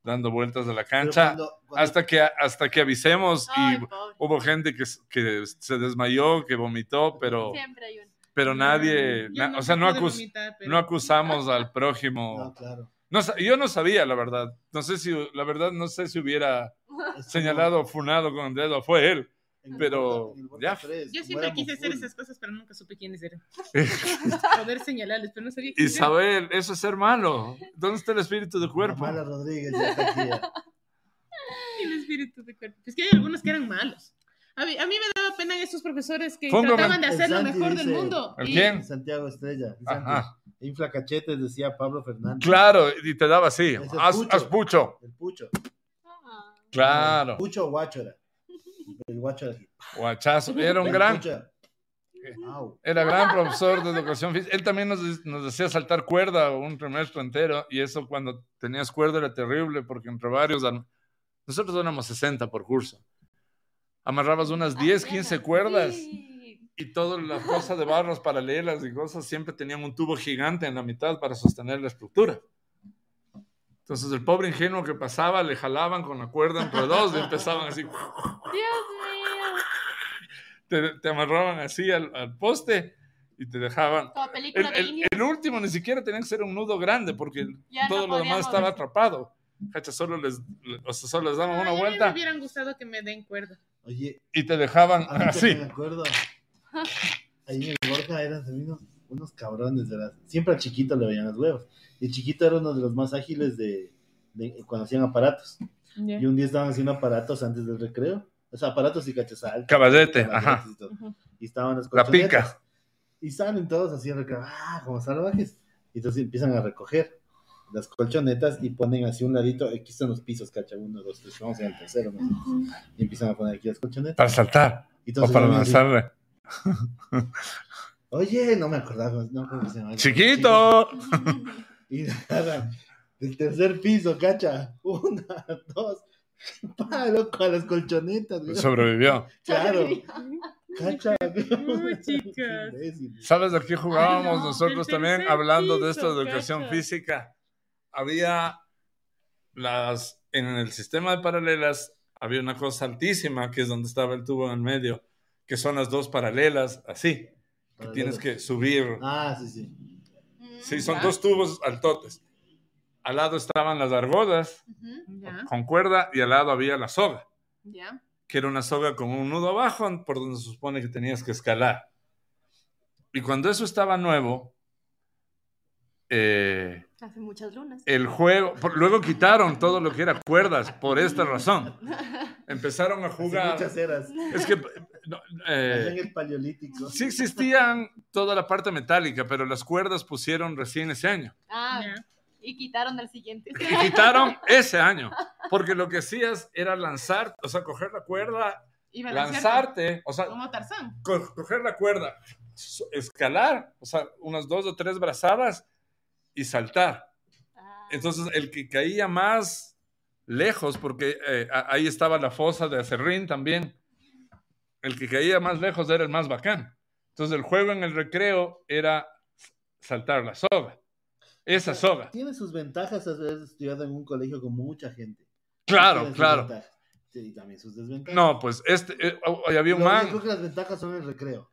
dando vueltas a la cancha cuando- cuando- hasta que, hasta que avisemos ay, y pobre. Hubo gente que, que se desmayó, que vomitó, pero, Siempre hay uno. pero nadie, na- o sea, no, acus- vomitar, pero- no acusamos al No, prójimo. claro. No, yo no sabía, la verdad. No sé si, la verdad, no sé si hubiera señalado o funado con el dedo. Fue él. Pero ya. Yo siempre quise hacer esas cosas, pero nunca supe quiénes eran. Poder señalarles, pero no sabía quiénes. Isabel, eso es ser malo. ¿Dónde está el espíritu de cuerpo? Mala Rodríguez ya está aquí. ya. El espíritu de cuerpo. Es que hay algunos que eran malos. A mí, a mí me daba pena esos profesores que trataban de hacer lo mejor del mundo. ¿El y- quién? Santiago Estrella. Santi. Ajá. Infla cachetes, decía Pablo Fernández. Claro, y te daba así. Haz, Pucho. haz pucho. El Pucho. Ah, Claro. El Pucho guacho era. El guacho era aquí. Guachazo. Era un gran. Au. Era gran profesor de educación física. Él también nos, nos hacía saltar cuerda un trimestre entero y eso cuando tenías cuerda era terrible porque entre varios... Nosotros éramos 60 por curso. Amarrabas unas 10, 15 cuerdas sí. y toda la cosa de barras paralelas y cosas siempre tenían un tubo gigante en la mitad para sostener la estructura. Entonces el pobre ingenuo que pasaba le jalaban con la cuerda entre dos y empezaban así... Dios mío. Te, te amarraban así al, al poste y te dejaban... Como película El, de el- el último ni siquiera tenía que ser un nudo grande porque Ya todo no lo demás estaba atrapado. Cacha, solo les, o sea, solo les daban Ay, una a mí vuelta me hubieran gustado que me den cuerda. Oye, y te dejaban así. me acuerdo. Ahí en el Borja eran unos, unos cabrones, ¿verdad? Siempre al chiquito le veían los huevos. Y el chiquito era uno de los más ágiles de, de cuando hacían aparatos. Y un día estaban haciendo aparatos antes del recreo. O sea, aparatos y cachazal. Caballete, ajá. Y, todo. Y estaban las La colchonetas. pica. Y salen todos así en recreo, ah, como salvajes. Y entonces empiezan a recoger las colchonetas y ponen así un ladito. Aquí están los pisos, cacha, uno, dos, tres, vamos en el tercero. ¿no? Y empiezan a poner aquí las colchonetas. Para saltar Y o entonces para lanzarle. Oye, no me acordaba, no creo que se llama. ¡Chiquito! Y nada, del tercer piso, cacha. Una, dos, pa, loco, a las colchonetas. güey. Sobrevivió. Claro, cacha. Uy, chicas. ¿Sabes de qué jugábamos Ay, no, nosotros también hablando de esto de educación cacha. física? Había las, en el sistema de paralelas, había una cosa altísima que es donde estaba el tubo en el medio, que son las dos paralelas, así, que tienes que subir. Ah, sí, sí. Mm, Sí, son Ya. dos tubos altotes. Al lado estaban las argodas con cuerda y al lado había la soga, ya. que era una soga con un nudo abajo por donde se supone que tenías que escalar. Y cuando eso estaba nuevo, eh, Hace muchas lunas. el juego, por- luego quitaron todo lo que era cuerdas por esta razón. Empezaron a Hace jugar. muchas eras. Es que no, eh, en el paleolítico. sí existían toda la parte metálica, pero las cuerdas pusieron recién ese año. Ah, ya. y quitaron el siguiente. Y quitaron ese año, porque lo que hacías era lanzar, o sea, coger la cuerda, a lanzarte. o sea, Como Tarzán. co- coger la cuerda, escalar, o sea, unas dos o tres brazadas y saltar. Ah, Entonces, el que caía más lejos, porque eh, ahí estaba la fosa de Acerrín también, el que caía más lejos era el más bacán. Entonces el juego en el recreo era saltar la soga. Esa soga. Tiene sus ventajas haber estudiado en un colegio con mucha gente. Claro, claro. y también sus desventajas. No, pues este, eh, oh, había un Lo- man. Yo creo que las ventajas son el recreo.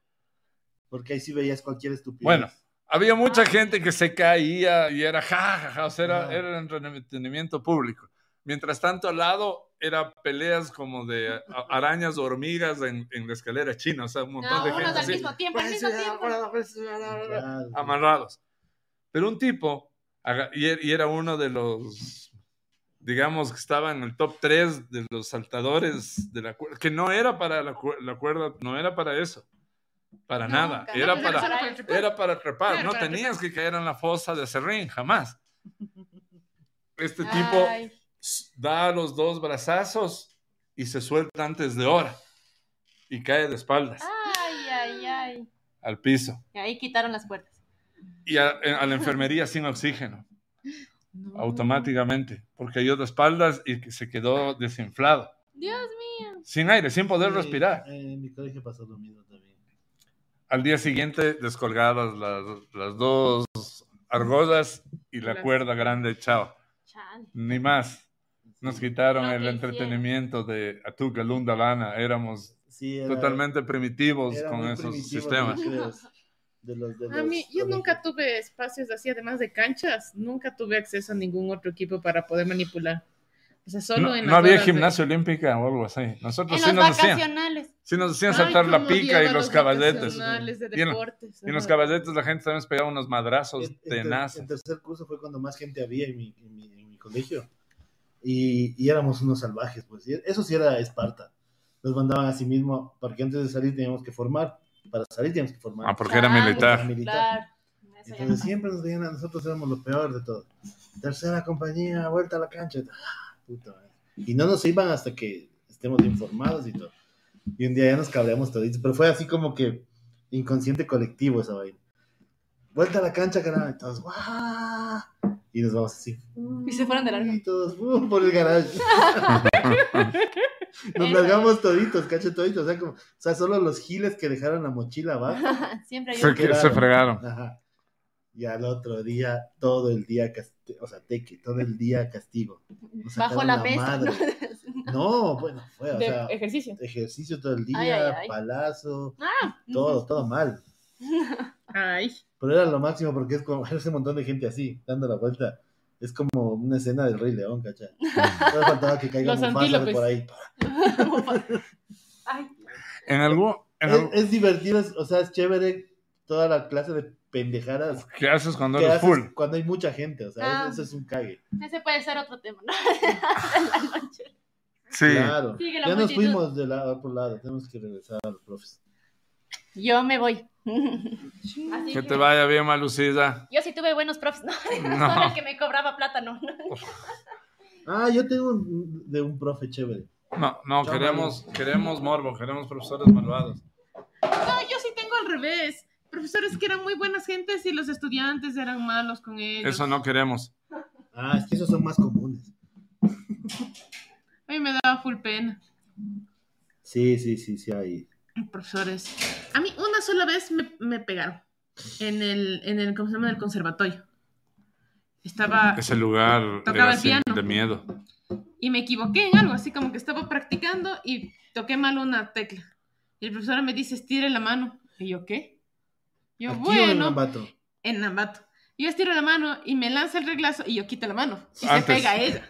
Porque ahí sí veías cualquier estupidez. Bueno, había mucha Ah. gente que se caía y era ja, ja, ja, o sea, era, Ajá. era entretenimiento público. Mientras tanto, al lado era peleas como de arañas o hormigas en, en la escalera china, o sea, un montón No, de unos gente al así, mismo tiempo, al mismo tiempo. Claro. amarrados. Pero un tipo, y e- y era uno de los, digamos, que estaba en el top 3 de los saltadores de la cuerda, que no era para la, cuer- la cuerda, no era para eso, para No, nada, nunca. era No, para... trepar. Era para trepar, Claro, no para tenías que caer en la fosa de Serrín, jamás. Este tipo Ay, da los dos brazazos y se suelta antes de hora y cae de espaldas ay, ay, ay. al piso Y ahí quitaron las puertas. y a, a la enfermería sin oxígeno, No. automáticamente, porque cayó de espaldas y se quedó desinflado, Dios mío. sin aire, sin poder Sí, respirar. En mi colegio pasó lo mismo también. Al día siguiente, descolgadas las, las dos argollas y la cuerda grande, chao. Chale. Ni más. Nos quitaron Lo el entretenimiento de Atuca, Lunda, Lana. Éramos Sí, era- totalmente primitivos era con esos primitivo sistemas. los de los- de A mí, los yo colegios. nunca tuve espacios así, además de canchas, nunca tuve acceso a ningún otro equipo para poder manipular. O sea, solo No, en no había horas de- gimnasia olímpica o algo así. Nosotros En sí los nos decían. vacacionales. Sí nos decían Ay, saltar la cómo pica y los caballetes. de Y en, y en los caballetes la gente también se pegaba unos madrazos tenazas. en tercer curso fue cuando más gente había en mi, en mi, en mi colegio. Y, y éramos unos salvajes, pues. Y eso sí era Esparta. Nos mandaban a sí mismo, porque antes de salir teníamos que formar. Para salir teníamos que formar. Ah, porque era Claro. militar. Militar. Claro. Eso ya no Entonces siempre nos veían a nosotros, éramos lo peor de todo. Tercera compañía, vuelta a la cancha. Puta. Y no nos iban hasta que estemos informados y todo. Y un día ya nos cabreamos toditos, pero fue así como que inconsciente colectivo esa vaina. Vuelta a la cancha, caramba, y todos, ¡guau! Y nos vamos así. Y se fueron de largo. Y todos, ¡bum! por el garage. Nos largamos toditos, cacho toditos. O sea, como, o sea, solo los giles que dejaron la mochila abajo. Siempre hay Se, que- se fregaron. Ajá. Y al otro día, todo el día, o sea, teque, todo el día castigo. Nos bajo la la mesa. No, bueno, fue, o de sea, ejercicio. ejercicio todo el día, Ay, ay, ay. palazo, Ah, todo, todo mal. Ay, Pero era lo máximo porque es como ese montón de gente así, dando la vuelta. Es como una escena del Rey León, ¿cachai? Solo faltaba que caiga Mufasa de por ahí. Ay, En. En Es, divertido, es- o sea, es chévere toda la clase de pendejadas ¿Qué haces cuando eres haces full? cuando hay mucha gente, o sea, Ah. eso es un cague. ese puede ser otro tema, ¿no? La noche. Sí. Claro. Ya nos fuimos de la, otro lado, tenemos que regresar a los profes. Yo me voy. Así Que te vaya bien, Malucida. Yo sí tuve buenos profes, ¿no? No. Solo el que me cobraba plata, no. Ah, yo tengo un- de un profe chévere. No, no, queremos, queremos morbo, queremos profesores malvados. no, yo sí tengo al revés. Profesores que eran muy buenas gentes y los estudiantes eran malos con ellos. Eso no queremos. Ah, es que esos son más comunes. A mí me daba full pena. Sí, sí, sí, sí, hay. Profesores. Una sola vez me, me pegaron. En el, en el, ¿cómo se llama? En el conservatorio. Estaba, Ese lugar Tocaba era el así, piano. de miedo. y me equivoqué en algo, así como que estaba practicando y toqué mal una tecla. Y el profesor me dice, estire la mano. Y yo, ¿qué? Yo, Aquí o en bueno, Ambato. en Nambato. Yo estiro la mano y me lanza el reglazo y yo quito la mano. Y Antes. se pega a ella.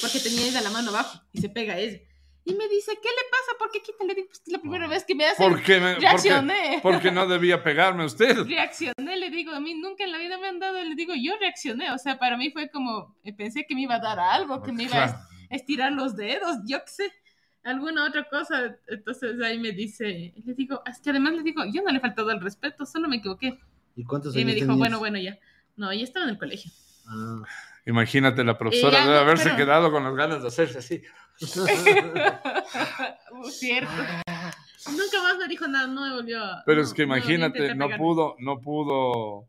Porque tenía ella la mano abajo y se pega a ella. Y me dice, ¿qué le pasa? ¿Por qué quita? Le digo, pues es la primera vez que me hace. ¿Por qué, me- Reaccioné. porque no debía pegarme usted? Reaccioné, le digo, a mí nunca en la vida me han dado, le digo, yo reaccioné. O sea, para mí fue como, eh, pensé que me iba a dar algo, que me iba a estirar los dedos, yo qué sé, alguna otra cosa. Entonces ahí me dice, le digo, es que además le digo, yo no le he faltado el respeto, solo me equivoqué. ¿Y cuántos Y años me dijo, tenías? bueno, bueno, ya. No, ya estaba en el colegio. Ah. Imagínate, la profesora Y ya debe no, haberse pero- quedado con las ganas de hacerse así. Cierto. Nunca más me dijo nada, no me volvió a... Pero es que no, imagínate, no pudo, no pudo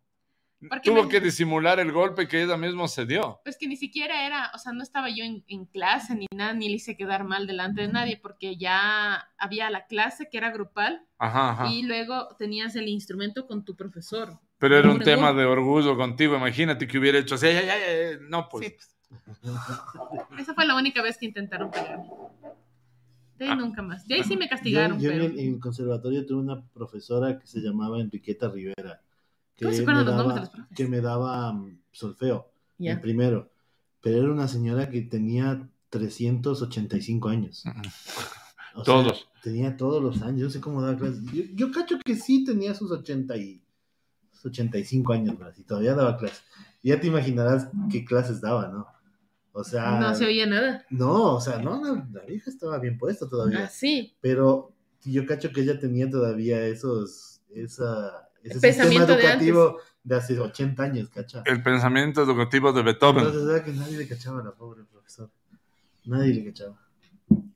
Porque Tuvo me- que disimular el golpe que ella mismo se dio. Pues que ni siquiera era, o sea, no estaba yo en, en clase ni nada, ni le hice quedar mal delante de nadie, porque ya había la clase que era grupal Ajá, ajá. y luego tenías el instrumento con tu profesor. Pero era un tema de orgullo contigo. Imagínate que hubiera hecho así. "Ay, ay, ay, ay". No, pues. Sí, pues. Esa fue la única vez que intentaron pegarme. De ahí nunca más. De ahí sí me castigaron, Yo, yo en, pero... el, en el conservatorio tuve una profesora que se llamaba Enriqueta Rivera. Que ¿Cómo se acuerdan me los nombres daba- de los profes? Que me daba mm, solfeo, Ya. el primero. Pero era una señora que tenía 385 años. O sea, Todos. tenía todos los años. Yo sé cómo daba clases. Yo, yo cacho que sí tenía sus 80 y, sus 85 años, ¿verdad? y todavía daba clases. Ya te imaginarás qué clases daba, ¿no? O sea, No se oía nada. no, o sea, no, la, la vieja estaba bien puesta todavía. Ah, sí. Pero yo cacho que ella tenía todavía esos, esa, ese El sistema pensamiento de educativo de, hace 80 años, cacha. El pensamiento educativo de Beethoven. Entonces era que nadie le cachaba a la pobre profesora. Nadie le cachaba.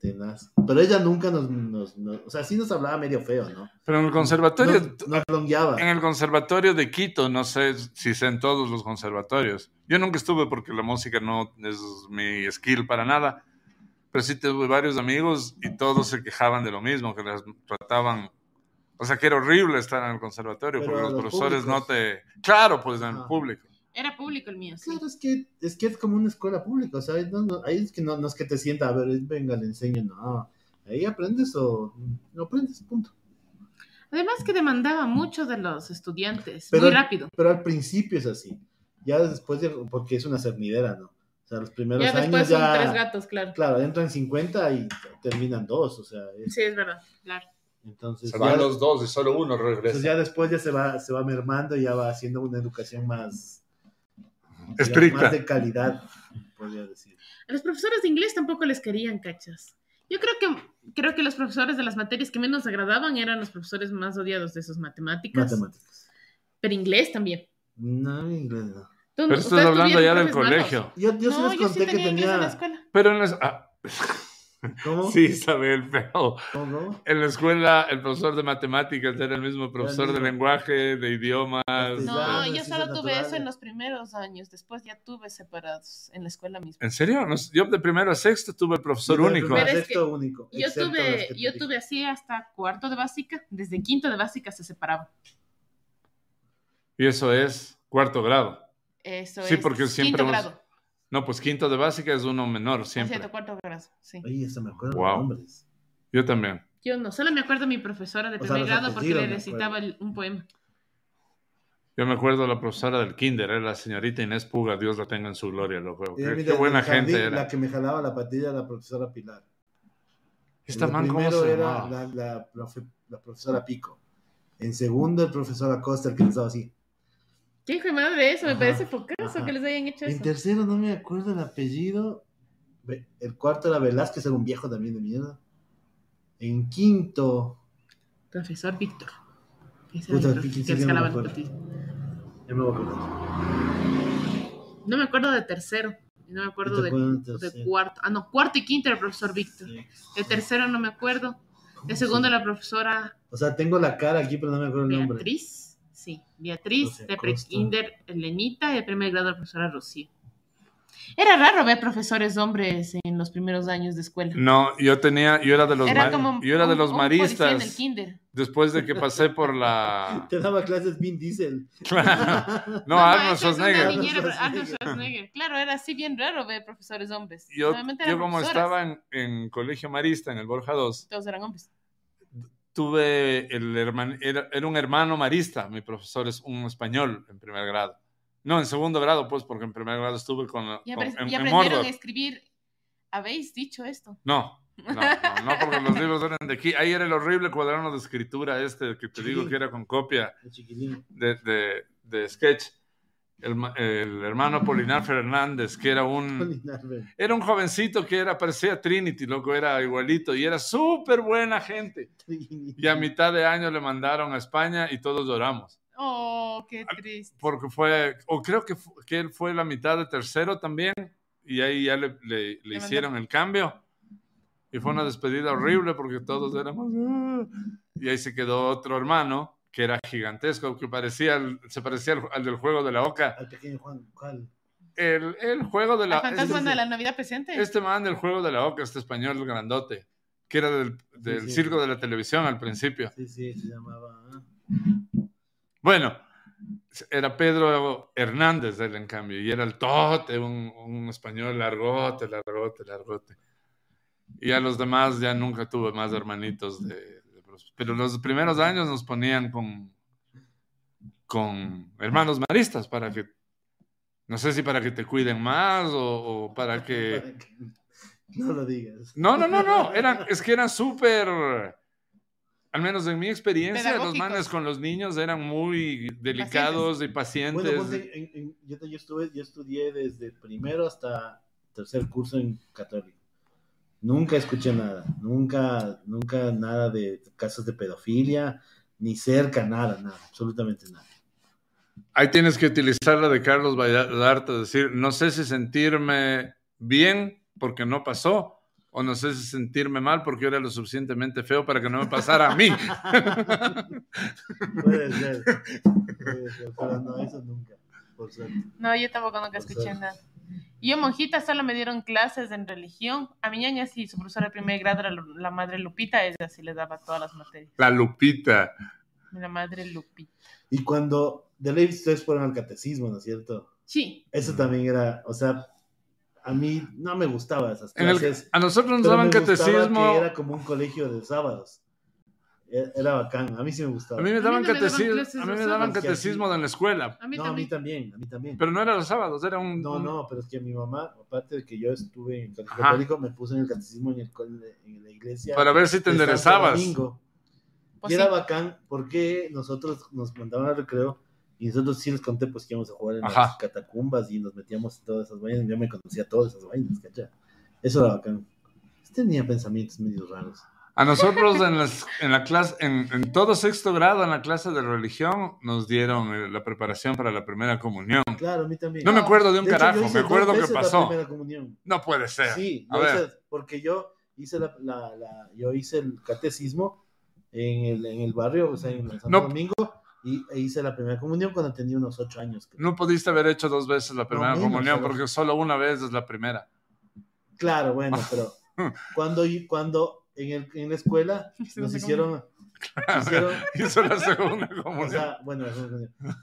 Tenaz. Pero ella nunca nos, nos, nos- o sea, sí nos hablaba medio feo, ¿no? Pero en el conservatorio, Nos, longueaba. en el conservatorio de Quito, no sé si sé en todos los conservatorios. Yo nunca estuve porque la música no es mi skill para nada. Pero sí tuve varios amigos y todos se quejaban de lo mismo, que les trataban. O sea, que era horrible estar en el conservatorio Pero porque los los profesores no públicos. te. Claro, pues en el público. Era público el mío, sí. Claro, es que, es que es como una escuela pública, o sea, no, no, ahí es que no, no es que te sienta, a ver, venga, le enseño, no. Ahí aprendes o no aprendes, punto. Además que demandaba mucho de los estudiantes, Pero- muy rápido. Pero al principio es así. Ya después, de, porque es una cernidera, ¿no? O sea, los primeros Ya después años son ya... tres gatos, claro. Claro, entran 50 y terminan dos, o sea, es- Sí, es verdad, claro. entonces, Se ya, van los dos y solo uno entonces regresa. ya después ya se va, se va mermando y ya va haciendo una educación más, Estricta. más de calidad, podría decir. A los profesores de inglés tampoco les querían, cachas. Yo creo que, creo que los profesores de las materias que menos agradaban eran los profesores más odiados de sus matemáticas. Matemáticas. Pero inglés también. No, inglés no. Pero estás hablando ya del colegio. Yo, yo sí no, les yo conté sí que tenía en la tenía... escuela. Pero en la, ah, ¿Cómo? sí, Isabel, pero ¿Cómo? en la escuela el profesor de matemáticas era el mismo profesor de mismo. lenguaje, de idiomas. No, Claro, yo solo tuve eso en los primeros años. Después ya tuve separados en la escuela misma. ¿En serio? No Yo de primero a sexto tuve profesor Yo de único. Pero es sexto que único. Yo tuve, yo tuve así hasta cuarto de básica. Desde quinto de básica se separaban. Y eso es cuarto grado. Eso Sí, es porque siempre quinto hemos- grado. No, pues quinto de básica es uno menor Es siempre. cierto, cuarto grado, sí. Oye, hasta me acuerdo Wow. los nombres. Yo también. Yo no, solo me acuerdo de mi profesora de O primer grado porque apellidos le recitaba el- un poema. Yo me acuerdo de la profesora del kinder, era la señorita Inés Puga, Dios la tenga en su gloria, loco. Y Qué, mira, qué buena jardín, gente era. La que me jalaba la patilla era la profesora Pilar. Esta En man, ¿cómo primero se era la, la, profe- la profesora Pico. En segundo, el profesor Acosta, el que estaba así. ¿Qué hijo de madre eso? Me Ajá, parece focazo que les hayan hecho En eso. tercero, no me acuerdo el apellido. El cuarto era Velázquez, era un viejo también de mierda. En quinto, Profesor Víctor. Ese Puta, era el ¿qué- profe qué- que no me el acuerdo? patito. ya me voy a acordar. No me acuerdo de tercero. No me acuerdo ¿Te de, de cuarto. Ah, no, cuarto y quinto era el profesor Víctor. Sí. De tercero no me acuerdo. ¿Cómo De segundo se- la profesora O sea, tengo la cara aquí, pero no me acuerdo el nombre. Beatriz. Sí, Beatriz. De pre-kinder, Elenita. Y de primer grado la profesora Rocío. Era raro ver profesores hombres en los primeros años de escuela. No, yo tenía, yo era de los, era ma- como yo era de los un policía en el maristas. kinder. Después de que pasé por la. Te daba clases Vin Diesel. Claro. No, Mamá, Arnold Schwarzenegger. niñera, Arnold Schwarzenegger. Claro, era así bien raro ver profesores hombres. Yo, yo como profesoras. estaba en, en colegio marista, en el Borja 2, Todos eran hombres. Tuve el hermano, era, era un hermano marista, mi profesor es un español en primer grado. No, en segundo grado, pues, porque en primer grado estuve con, Y, con- en, y en aprendieron a escribir. ¿Habéis dicho esto? No, no, no, no, porque los libros eran de aquí. Ahí era el horrible cuaderno de escritura este que te digo que era con copia de, de, de sketch. El, el hermano Polinar Fernández, que era un, era un jovencito que era, parecía Trinity, loco, era igualito y era súper buena gente. Y a mitad de año le mandaron a España y todos lloramos. Oh, qué triste. Porque fue, o creo que, fu- que él fue la mitad de tercero también, y ahí ya le, le- le hicieron el cambio. Y fue una despedida horrible porque todos éramos... "Ah". Y ahí se quedó otro hermano, que era gigantesco, que parecía, se parecía al, al del juego de la Oca. Al pequeño Juan, ¿cuál? El, el juego de ¿La fantasma este- de la Navidad presente? Este man del juego de la Oca, este español grandote, que era del, del sí. circo de la televisión al principio. Sí, sí, se llamaba. ah. Bueno, era Pedro Hernández él, en cambio, y era el tote, un, un español largote, largote, largote. Y a los demás ya nunca tuve más hermanitos de, Pero los primeros años nos ponían con, con hermanos maristas para que, no sé si para que te cuiden más o, o para que... Para que No lo digas. No, no, no, no. Eran, es que eran súper. Al menos en mi experiencia, los manes con los niños eran muy delicados y pacientes. Bueno, en- en- yo, yo estuve, yo estudié desde primero hasta tercer curso en católico. Nunca escuché nada, nunca, nunca nada de casos de pedofilia, ni cerca, nada, nada, absolutamente nada. Ahí tienes que utilizar la de Carlos Vallarta, decir, no sé si sentirme bien porque no pasó, o no sé si sentirme mal porque yo era lo suficientemente feo para que no me pasara a mí. Puede ser, puede ser, pero no, eso nunca, por suerte. No, yo tampoco nunca Por escuché suerte. nada. Yo, monjita, solo me dieron clases en religión. A mi ñaña sí, su profesora de primer grado era la madre Lupita, ella sí le daba todas las materias. La Lupita. La madre Lupita. Y cuando, de ley ustedes fueron al catecismo, ¿no es cierto? Sí, Eso también era, o sea, a mí no me gustaba esas En el- clases. a nosotros nos daban catecismo. que era como un colegio de sábados. E- Era bacán, a mí sí me gustaba. A mí me mí daban no me daban catecismo, a mí me daban catecismo en la escuela, a mí no, a mí también. también, a mí también. pero no era los sábados, era un, No, un- no, pero es que mi mamá, aparte de que yo estuve en el católico, me puso en el catecismo en, el, en la iglesia. para ver si te enderezabas. Domingo. Pues y era sí. bacán porque nosotros nos mandaban al recreo y nosotros sí les conté pues que íbamos a jugar en Ajá. las catacumbas y nos metíamos en todas esas vainas. Yo me conocía todas esas vainas, ¿cachai? Eso era bacán. Tenía pensamientos medio raros. A nosotros en, las- en la clase, en, en todo sexto grado, en la clase de religión, nos dieron eh, la preparación para la primera comunión. Claro, a mí también. No me acuerdo de un De hecho, carajo, hice me acuerdo que pasó. No puede ser. Sí, A ver. hice- porque yo hice la, la- la- yo hice el catecismo en el, en el barrio, o sea, en Santo No. Domingo, y e hice la primera comunión cuando tenía unos ocho años. creo. No pudiste haber hecho dos veces la primera comunión porque solo una vez es la primera. Claro, bueno, pero cuando, cuando en, el, en la escuela nos hicieron, hicieron Hizo la segunda o comunión. sea, bueno, la segunda comunión.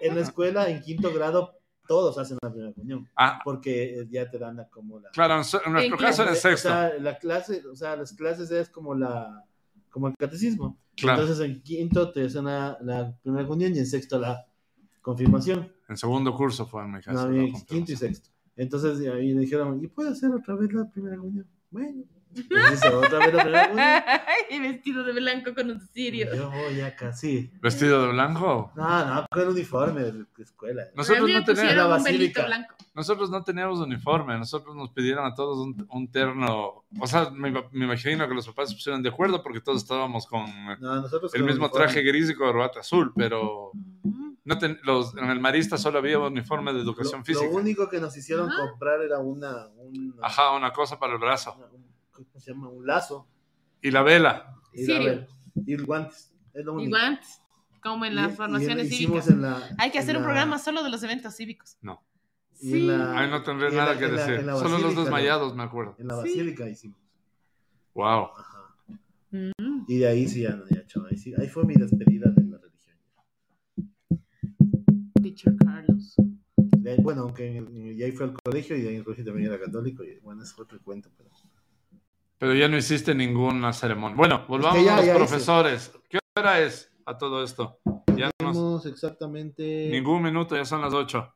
en la escuela, en quinto grado, todos hacen la primera comunión, Ah, porque eh, ya te dan como la... claro, en en nuestro En caso era O el sexto. sea, la clase, o sea, las clases es como la como el catecismo. Claro. Entonces en quinto te hacen la, la primera comunión y en sexto la confirmación. En segundo curso fue en mi caso. No, en quinto y sexto. Entonces ahí me dijeron, ¿y puede hacer otra vez la primera comunión? Bueno, otra vez y vestido de blanco con un cirio. Yo voy acá, sí. ¿Vestido de blanco? No, no, con el uniforme de la escuela. Nosotros no la un nosotros no teníamos uniforme, nosotros nos pidieron a todos un, un terno, o sea, me, me imagino que los papás se pusieron de acuerdo porque todos estábamos con No, el con mismo uniforme. traje gris y corbata azul, pero no ten- los, en el marista solo había uniforme de educación Lo, física. lo único que nos hicieron Ah. comprar era una, un, Ajá, una cosa para el brazo. una- un- ¿cómo se llama? Un lazo. Y la vela. Y, la- y guantes. Es lo Y único. guantes, como en Y- las y formaciones hicimos cívicas. en la- Hay que hacer un la- programa solo de los eventos cívicos. No. Y Sí. Ahí no tendré y en nada la- que en la- decir. en la Solo los basílica, desmayados, me acuerdo. En la Sí. basílica hicimos. Wow. Ajá. Mm. Y de ahí sí ya no, ya chao, Ahí, sí- ahí fue mi despedida de la religión. Teacher Carlos. De ahí- bueno, aunque en el- en el- y ahí fue al colegio y de ahí en el colegio también era católico. Y bueno, es otro cuento. Pero... Pero ya no hiciste ninguna ceremonia. Bueno, volvamos ya- a los ya hice. profesores. ¿Qué hora es a todo esto? Ya no Tenemos exactamente. ningún minuto, ya son las 8.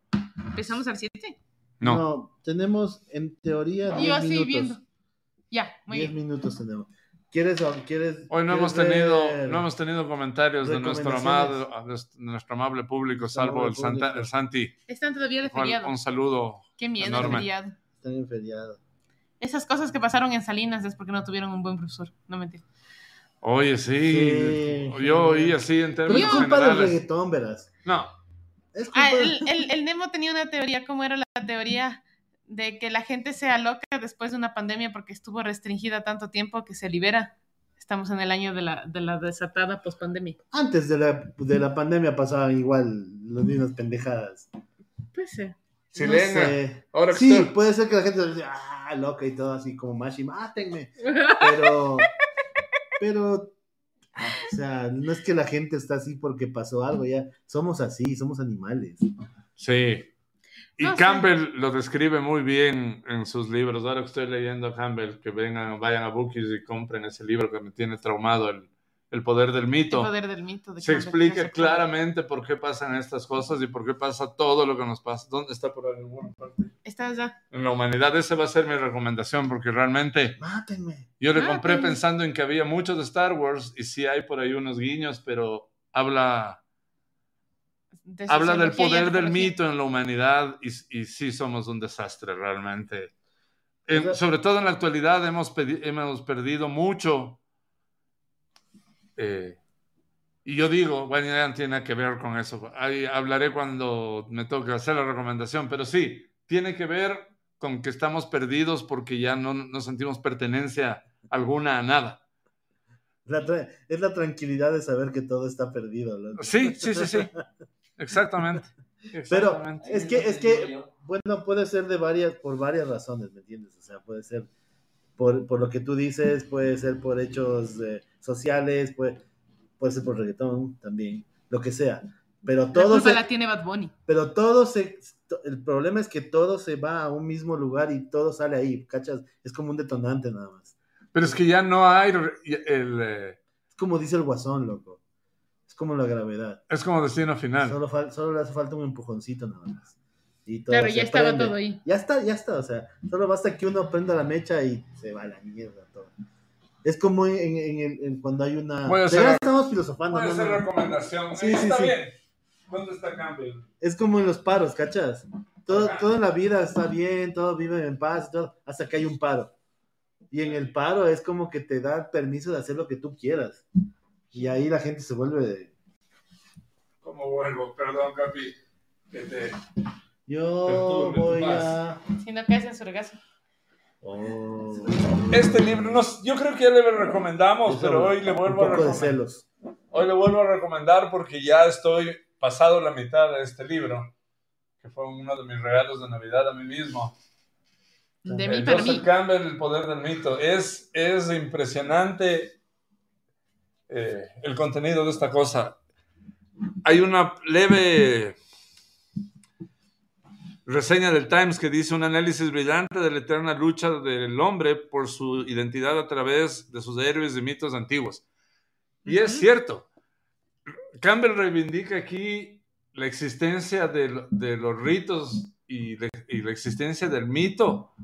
¿Empezamos al 7? No. tenemos en teoría 10 Yo así minutos. viendo. Ya, muy 10 bien. minutos tenemos. ¿Quieres, quieres Hoy no hemos quieres tenido, ver? no hemos tenido comentarios de nuestro amado, de nuestro amable público, salvo amable el, Santa- público. el Santi. Están todavía de feriado. Un saludo. Qué miedo enorme. de feriado. Están en feriado. Esas cosas que pasaron en Salinas es porque no tuvieron un buen profesor. No mentira. Oye, sí. Sí. Yo oí así en Pero es términos culpa del reggaetón, verás. No, Es culpa Ah, el- el Nemo tenía una teoría, ¿cómo era la teoría? De que la gente sea loca después de una pandemia porque estuvo restringida tanto tiempo que se libera. Estamos en el año de la, de la desatada pospandemia. Antes de la, de la pandemia pasaban igual las mismas pendejadas. Pues sí. Silena. No sé. Ahora que Sí, estoy- puede ser que la gente diga, ah, loca y todo así como Mashi, mátenme. Pero, pero, o sea, no es que la gente está así porque pasó algo, ya somos así, somos animales. Sí. Y No, sí. Campbell lo describe muy bien en sus libros. Ahora que estoy leyendo a Campbell, que vengan, vayan a Bookies y compren ese libro que me tiene traumado, El, el poder del El mito. poder del mito. de Se explica claramente por qué pasan estas cosas y por qué pasa todo lo que nos pasa. ¿Dónde está por alguna parte? Está ya. En la humanidad, esa va a ser mi recomendación, porque realmente Mátenme. yo le compré pensando en que había mucho de Star Wars y sí hay por ahí unos guiños, pero habla de habla del poder del mito en la humanidad y, y sí somos un desastre realmente. En- sobre todo en la actualidad hemos, hemos perdido mucho. Eh, y yo digo, bueno, ya no tiene que ver con eso. Ahí hablaré cuando me toque hacer la recomendación, pero sí, tiene que ver con que estamos perdidos porque ya no, no sentimos pertenencia alguna a nada. La es la tranquilidad de saber que todo está perdido. Sí, sí, sí, sí. Exactamente. Pero es que, es que, bueno, puede ser de varias, por varias razones, ¿me entiendes? O sea, puede ser por, por lo que tú dices, puede ser por hechos eh, sociales, puede, puede ser por reggaetón también, lo que sea. Pero La todo culpa se, la tiene Bad Bunny. pero todo se, el problema es que todo se va a un mismo lugar y todo sale ahí, ¿cachas? Es como un detonante nada más. Pero es que ya no hay el, eh, Es como dice el guasón, loco. Es como la gravedad. es como destino final. Solo, fal- solo le hace falta un empujoncito nada más. Y todo Claro, ya estaba prende. todo ahí. Ya está, ya está. O sea, solo basta que uno prenda la mecha y se va a la mierda todo. Es como en, en el- en cuando hay una. De hacer- verdad estamos filosofando. No, hacer no. recomendación. Sí, sí, está sí. bien. ¿Dónde está Campbell? Es como en los paros, ¿cachas? Todo, en la vida está bien, todo vive en paz, todo, hasta que hay un paro. Y en el paro es como que te da permiso de hacer lo que tú quieras. Y ahí la gente se vuelve. ¿Cómo vuelvo? Perdón, Capi. Que te... Yo voy a. Si no caes en su regazo. Oh. Este libro, yo creo que ya le recomendamos, Eso, pero hoy le un vuelvo a de recomendar. celos. Hoy le vuelvo a recomendar porque ya estoy pasado la mitad de este libro, que fue uno de mis regalos de Navidad a mí mismo. De Eh, mí para Joseph mí. Campbell, El poder del mito. Es, es impresionante eh, el contenido de esta cosa. Hay una leve reseña del Times que dice un análisis brillante de la eterna lucha del hombre por su identidad a través de sus héroes y mitos antiguos. Y es cierto. Campbell reivindica aquí la existencia de, lo- de los ritos y, de- y la existencia del mito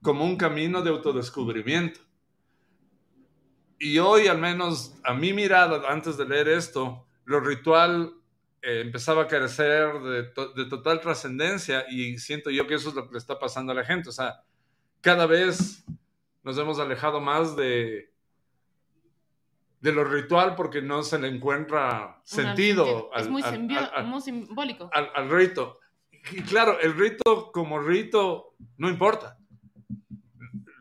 como un camino de autodescubrimiento. Y hoy, al menos a mi mirada, antes de leer esto, lo ritual eh, empezaba a carecer de, to- de total trascendencia y siento yo que eso es lo que le está pasando a la gente. O sea, cada vez nos hemos alejado más de, de lo ritual porque no se le encuentra sentido es al- muy, al- al- muy simbólico. al, al rito. Y claro, el rito como rito no importa.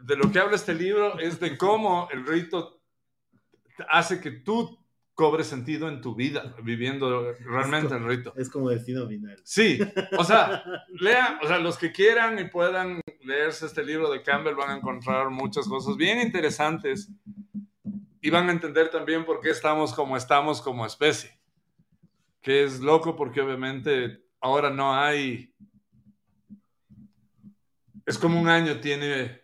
De lo que habla este libro es de cómo el rito hace que tú cobres sentido en tu vida, viviendo realmente el rito. Es como destino final. Sí, o sea, lean, o sea, los que quieran y puedan leerse este libro de Campbell van a encontrar muchas cosas bien interesantes y van a entender también por qué estamos como estamos como especie. Que es loco porque obviamente ahora no hay... Es como un año tiene,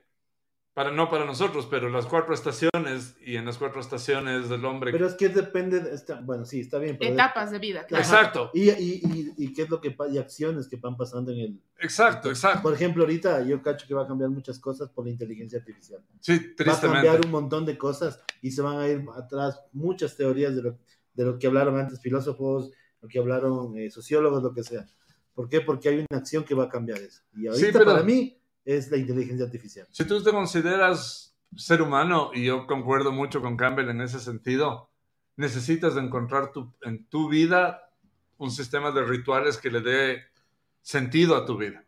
para, no para nosotros, pero las cuatro estaciones y en las cuatro estaciones del hombre... Pero es que depende, de esta- bueno, sí, está bien. Pero de- Etapas de vida. claro. Exacto, y, y, y, y qué es lo que y acciones que van pasando en el... exacto, exacto. Por ejemplo, ahorita yo cacho que va a cambiar muchas cosas por la inteligencia artificial. Sí, Va a tristemente. cambiar un montón de cosas y se van a ir atrás muchas teorías de lo, de lo que hablaron antes filósofos, lo que hablaron eh, sociólogos, lo que sea. ¿Por qué? Porque hay una acción que va a cambiar eso. Y ahorita pero- para mí es la inteligencia artificial. Si tú te consideras ser humano, y yo concuerdo mucho con Campbell en ese sentido, necesitas encontrar tu- en tu vida un sistema de rituales que le dé sentido a tu vida.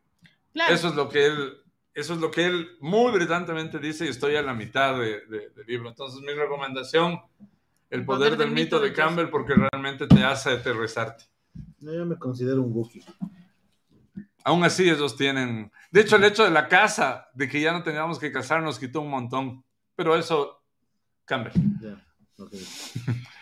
Claro. Eso es lo que él Eso es lo que él muy brillantemente dice y estoy a la mitad de- de- del libro. Entonces, mi recomendación, El poder, del, mito de Campbell, porque realmente te hace aterrizarte. No, yo me considero un Wookiee. Aún así, ellos tienen... De hecho, el hecho de la casa, de que ya no tengamos que casar, nos quitó un montón. Pero eso, ok.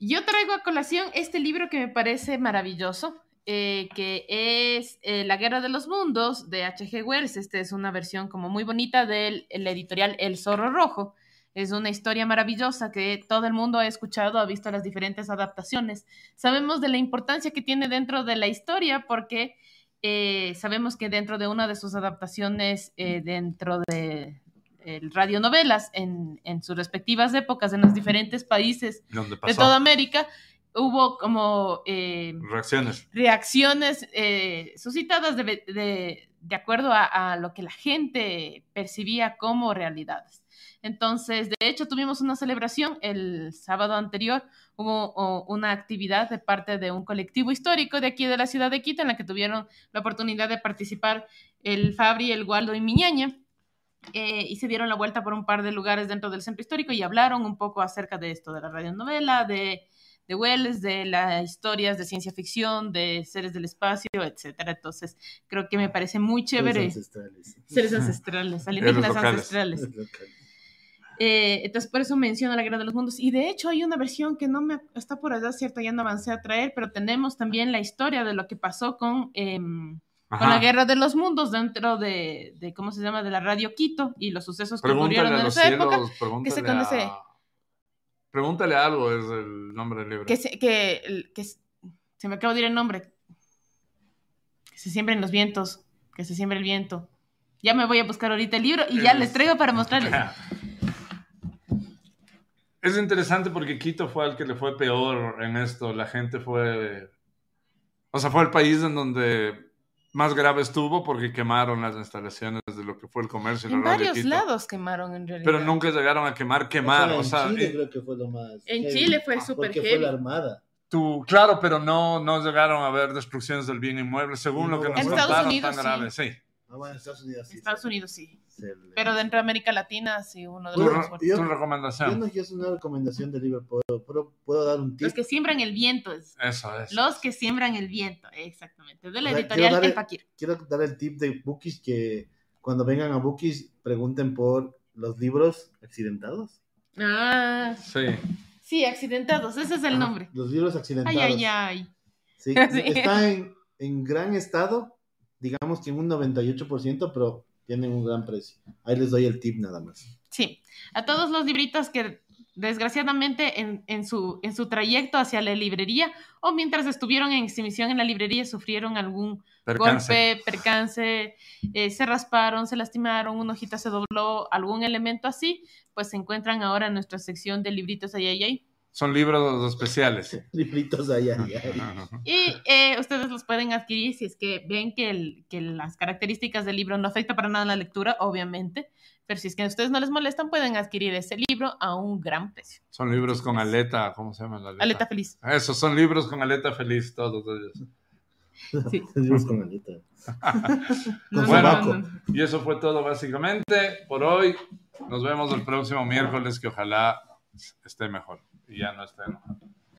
Yo traigo a colación este libro que me parece maravilloso, eh, que es eh, La Guerra de los Mundos de H.G. Wells. Esta es una versión como muy bonita del el editorial El Zorro Rojo. Es una historia maravillosa que todo el mundo ha escuchado, ha visto las diferentes adaptaciones. Sabemos de la importancia que tiene dentro de la historia porque eh, sabemos que dentro de una de sus adaptaciones, eh, dentro de el radionovelas en, en sus respectivas épocas en los diferentes países de toda América, hubo como eh, Reacciones. reacciones eh, suscitadas de, de- de acuerdo a, a lo que la gente percibía como realidades. Entonces, de hecho, tuvimos una celebración el sábado anterior, hubo o, una actividad de parte de un colectivo histórico de aquí de la ciudad de Quito en la que tuvieron la oportunidad de participar el Fabri, el Waldo y Miñaña. eh, y se dieron la vuelta por un par de lugares dentro del centro histórico y hablaron un poco acerca de esto, de la radionovela, de, de Wells, de las historias de ciencia ficción, de seres del espacio, etcétera. Entonces, creo que me parece muy chévere. Los ancestrales. Seres ancestrales, alienígenas locales. ancestrales. Eh, entonces, por eso menciono la Guerra de los Mundos. Y de hecho, hay una versión que no me está por allá, cierto, ya no avancé a traer, pero tenemos también la historia de lo que pasó con, em, con la Guerra de los Mundos dentro de, de, ¿cómo se llama?, de la Radio Quito y los sucesos que Pregúntale ocurrieron en esa época. pregúntale se conoce. a... Pregúntale algo, es el nombre del libro. Que se, que, que se me acaba de ir el nombre. Que se siembren los vientos, que se siembre el viento. Ya me voy a buscar ahorita el libro y ya Es- les traigo para mostrarles. Es interesante porque Quito fue el que le fue peor en esto. La gente fue. O sea, fue el país en donde más grave estuvo porque quemaron las instalaciones de lo que fue el comercio y En varios Quito. lados quemaron en realidad. Pero nunca llegaron a quemar, quemar. en O sea, Chile y- creo que fue lo más. En heavy, Chile fue súper fue heavy. la armada. tú, claro, pero no, no llegaron a haber destrucciones del bien inmueble, según No, lo que nos en Estados contaron Unidos, tan sí. grave. Sí. Ah, bueno, en Estados Unidos sí. Estados Unidos Pero dentro de América Latina sí, uno de los Bueno, yo- tu Yo recomendación. no quiero una recomendación de libro, puedo, puedo, dar un tip. Los que siembran el viento. es- Eso es. Los que siembran el viento, exactamente. De la O sea, editorial quiero darle- El Fakir. Quiero dar el tip de Bookies que cuando vengan a Bookies pregunten por los libros accidentados. Ah, Sí. sí, accidentados, ese es el nombre. Los libros Ay, accidentados. ay, ay. Sí, Sí. Está en, en gran estado, digamos que en un 98%, pero tienen un gran precio. Ahí les doy el tip nada más. Sí, a todos los libritos que desgraciadamente en, en su, en su trayecto hacia la librería o mientras estuvieron en exhibición en la librería sufrieron algún Percance. golpe, percance, eh, se rasparon, se lastimaron, una hojita se dobló, algún elemento así, pues se encuentran ahora en nuestra sección de libritos ay, ay. Son libros especiales. Libritos ahí. Y eh, ustedes los pueden adquirir si es que ven que, el- que las características del libro no afectan para nada la lectura, obviamente. Pero si es que a ustedes no les molestan, pueden adquirir ese libro a un gran precio. Son libros con aleta, ¿cómo se llama la aleta? Aleta feliz. Esos son libros con aleta feliz, todos ellos. Sí. Libros con aleta. No, Con no, sobaco. no, no. Y eso fue todo básicamente por hoy. Nos vemos el próximo miércoles, que ojalá esté mejor y ya no esté enojado.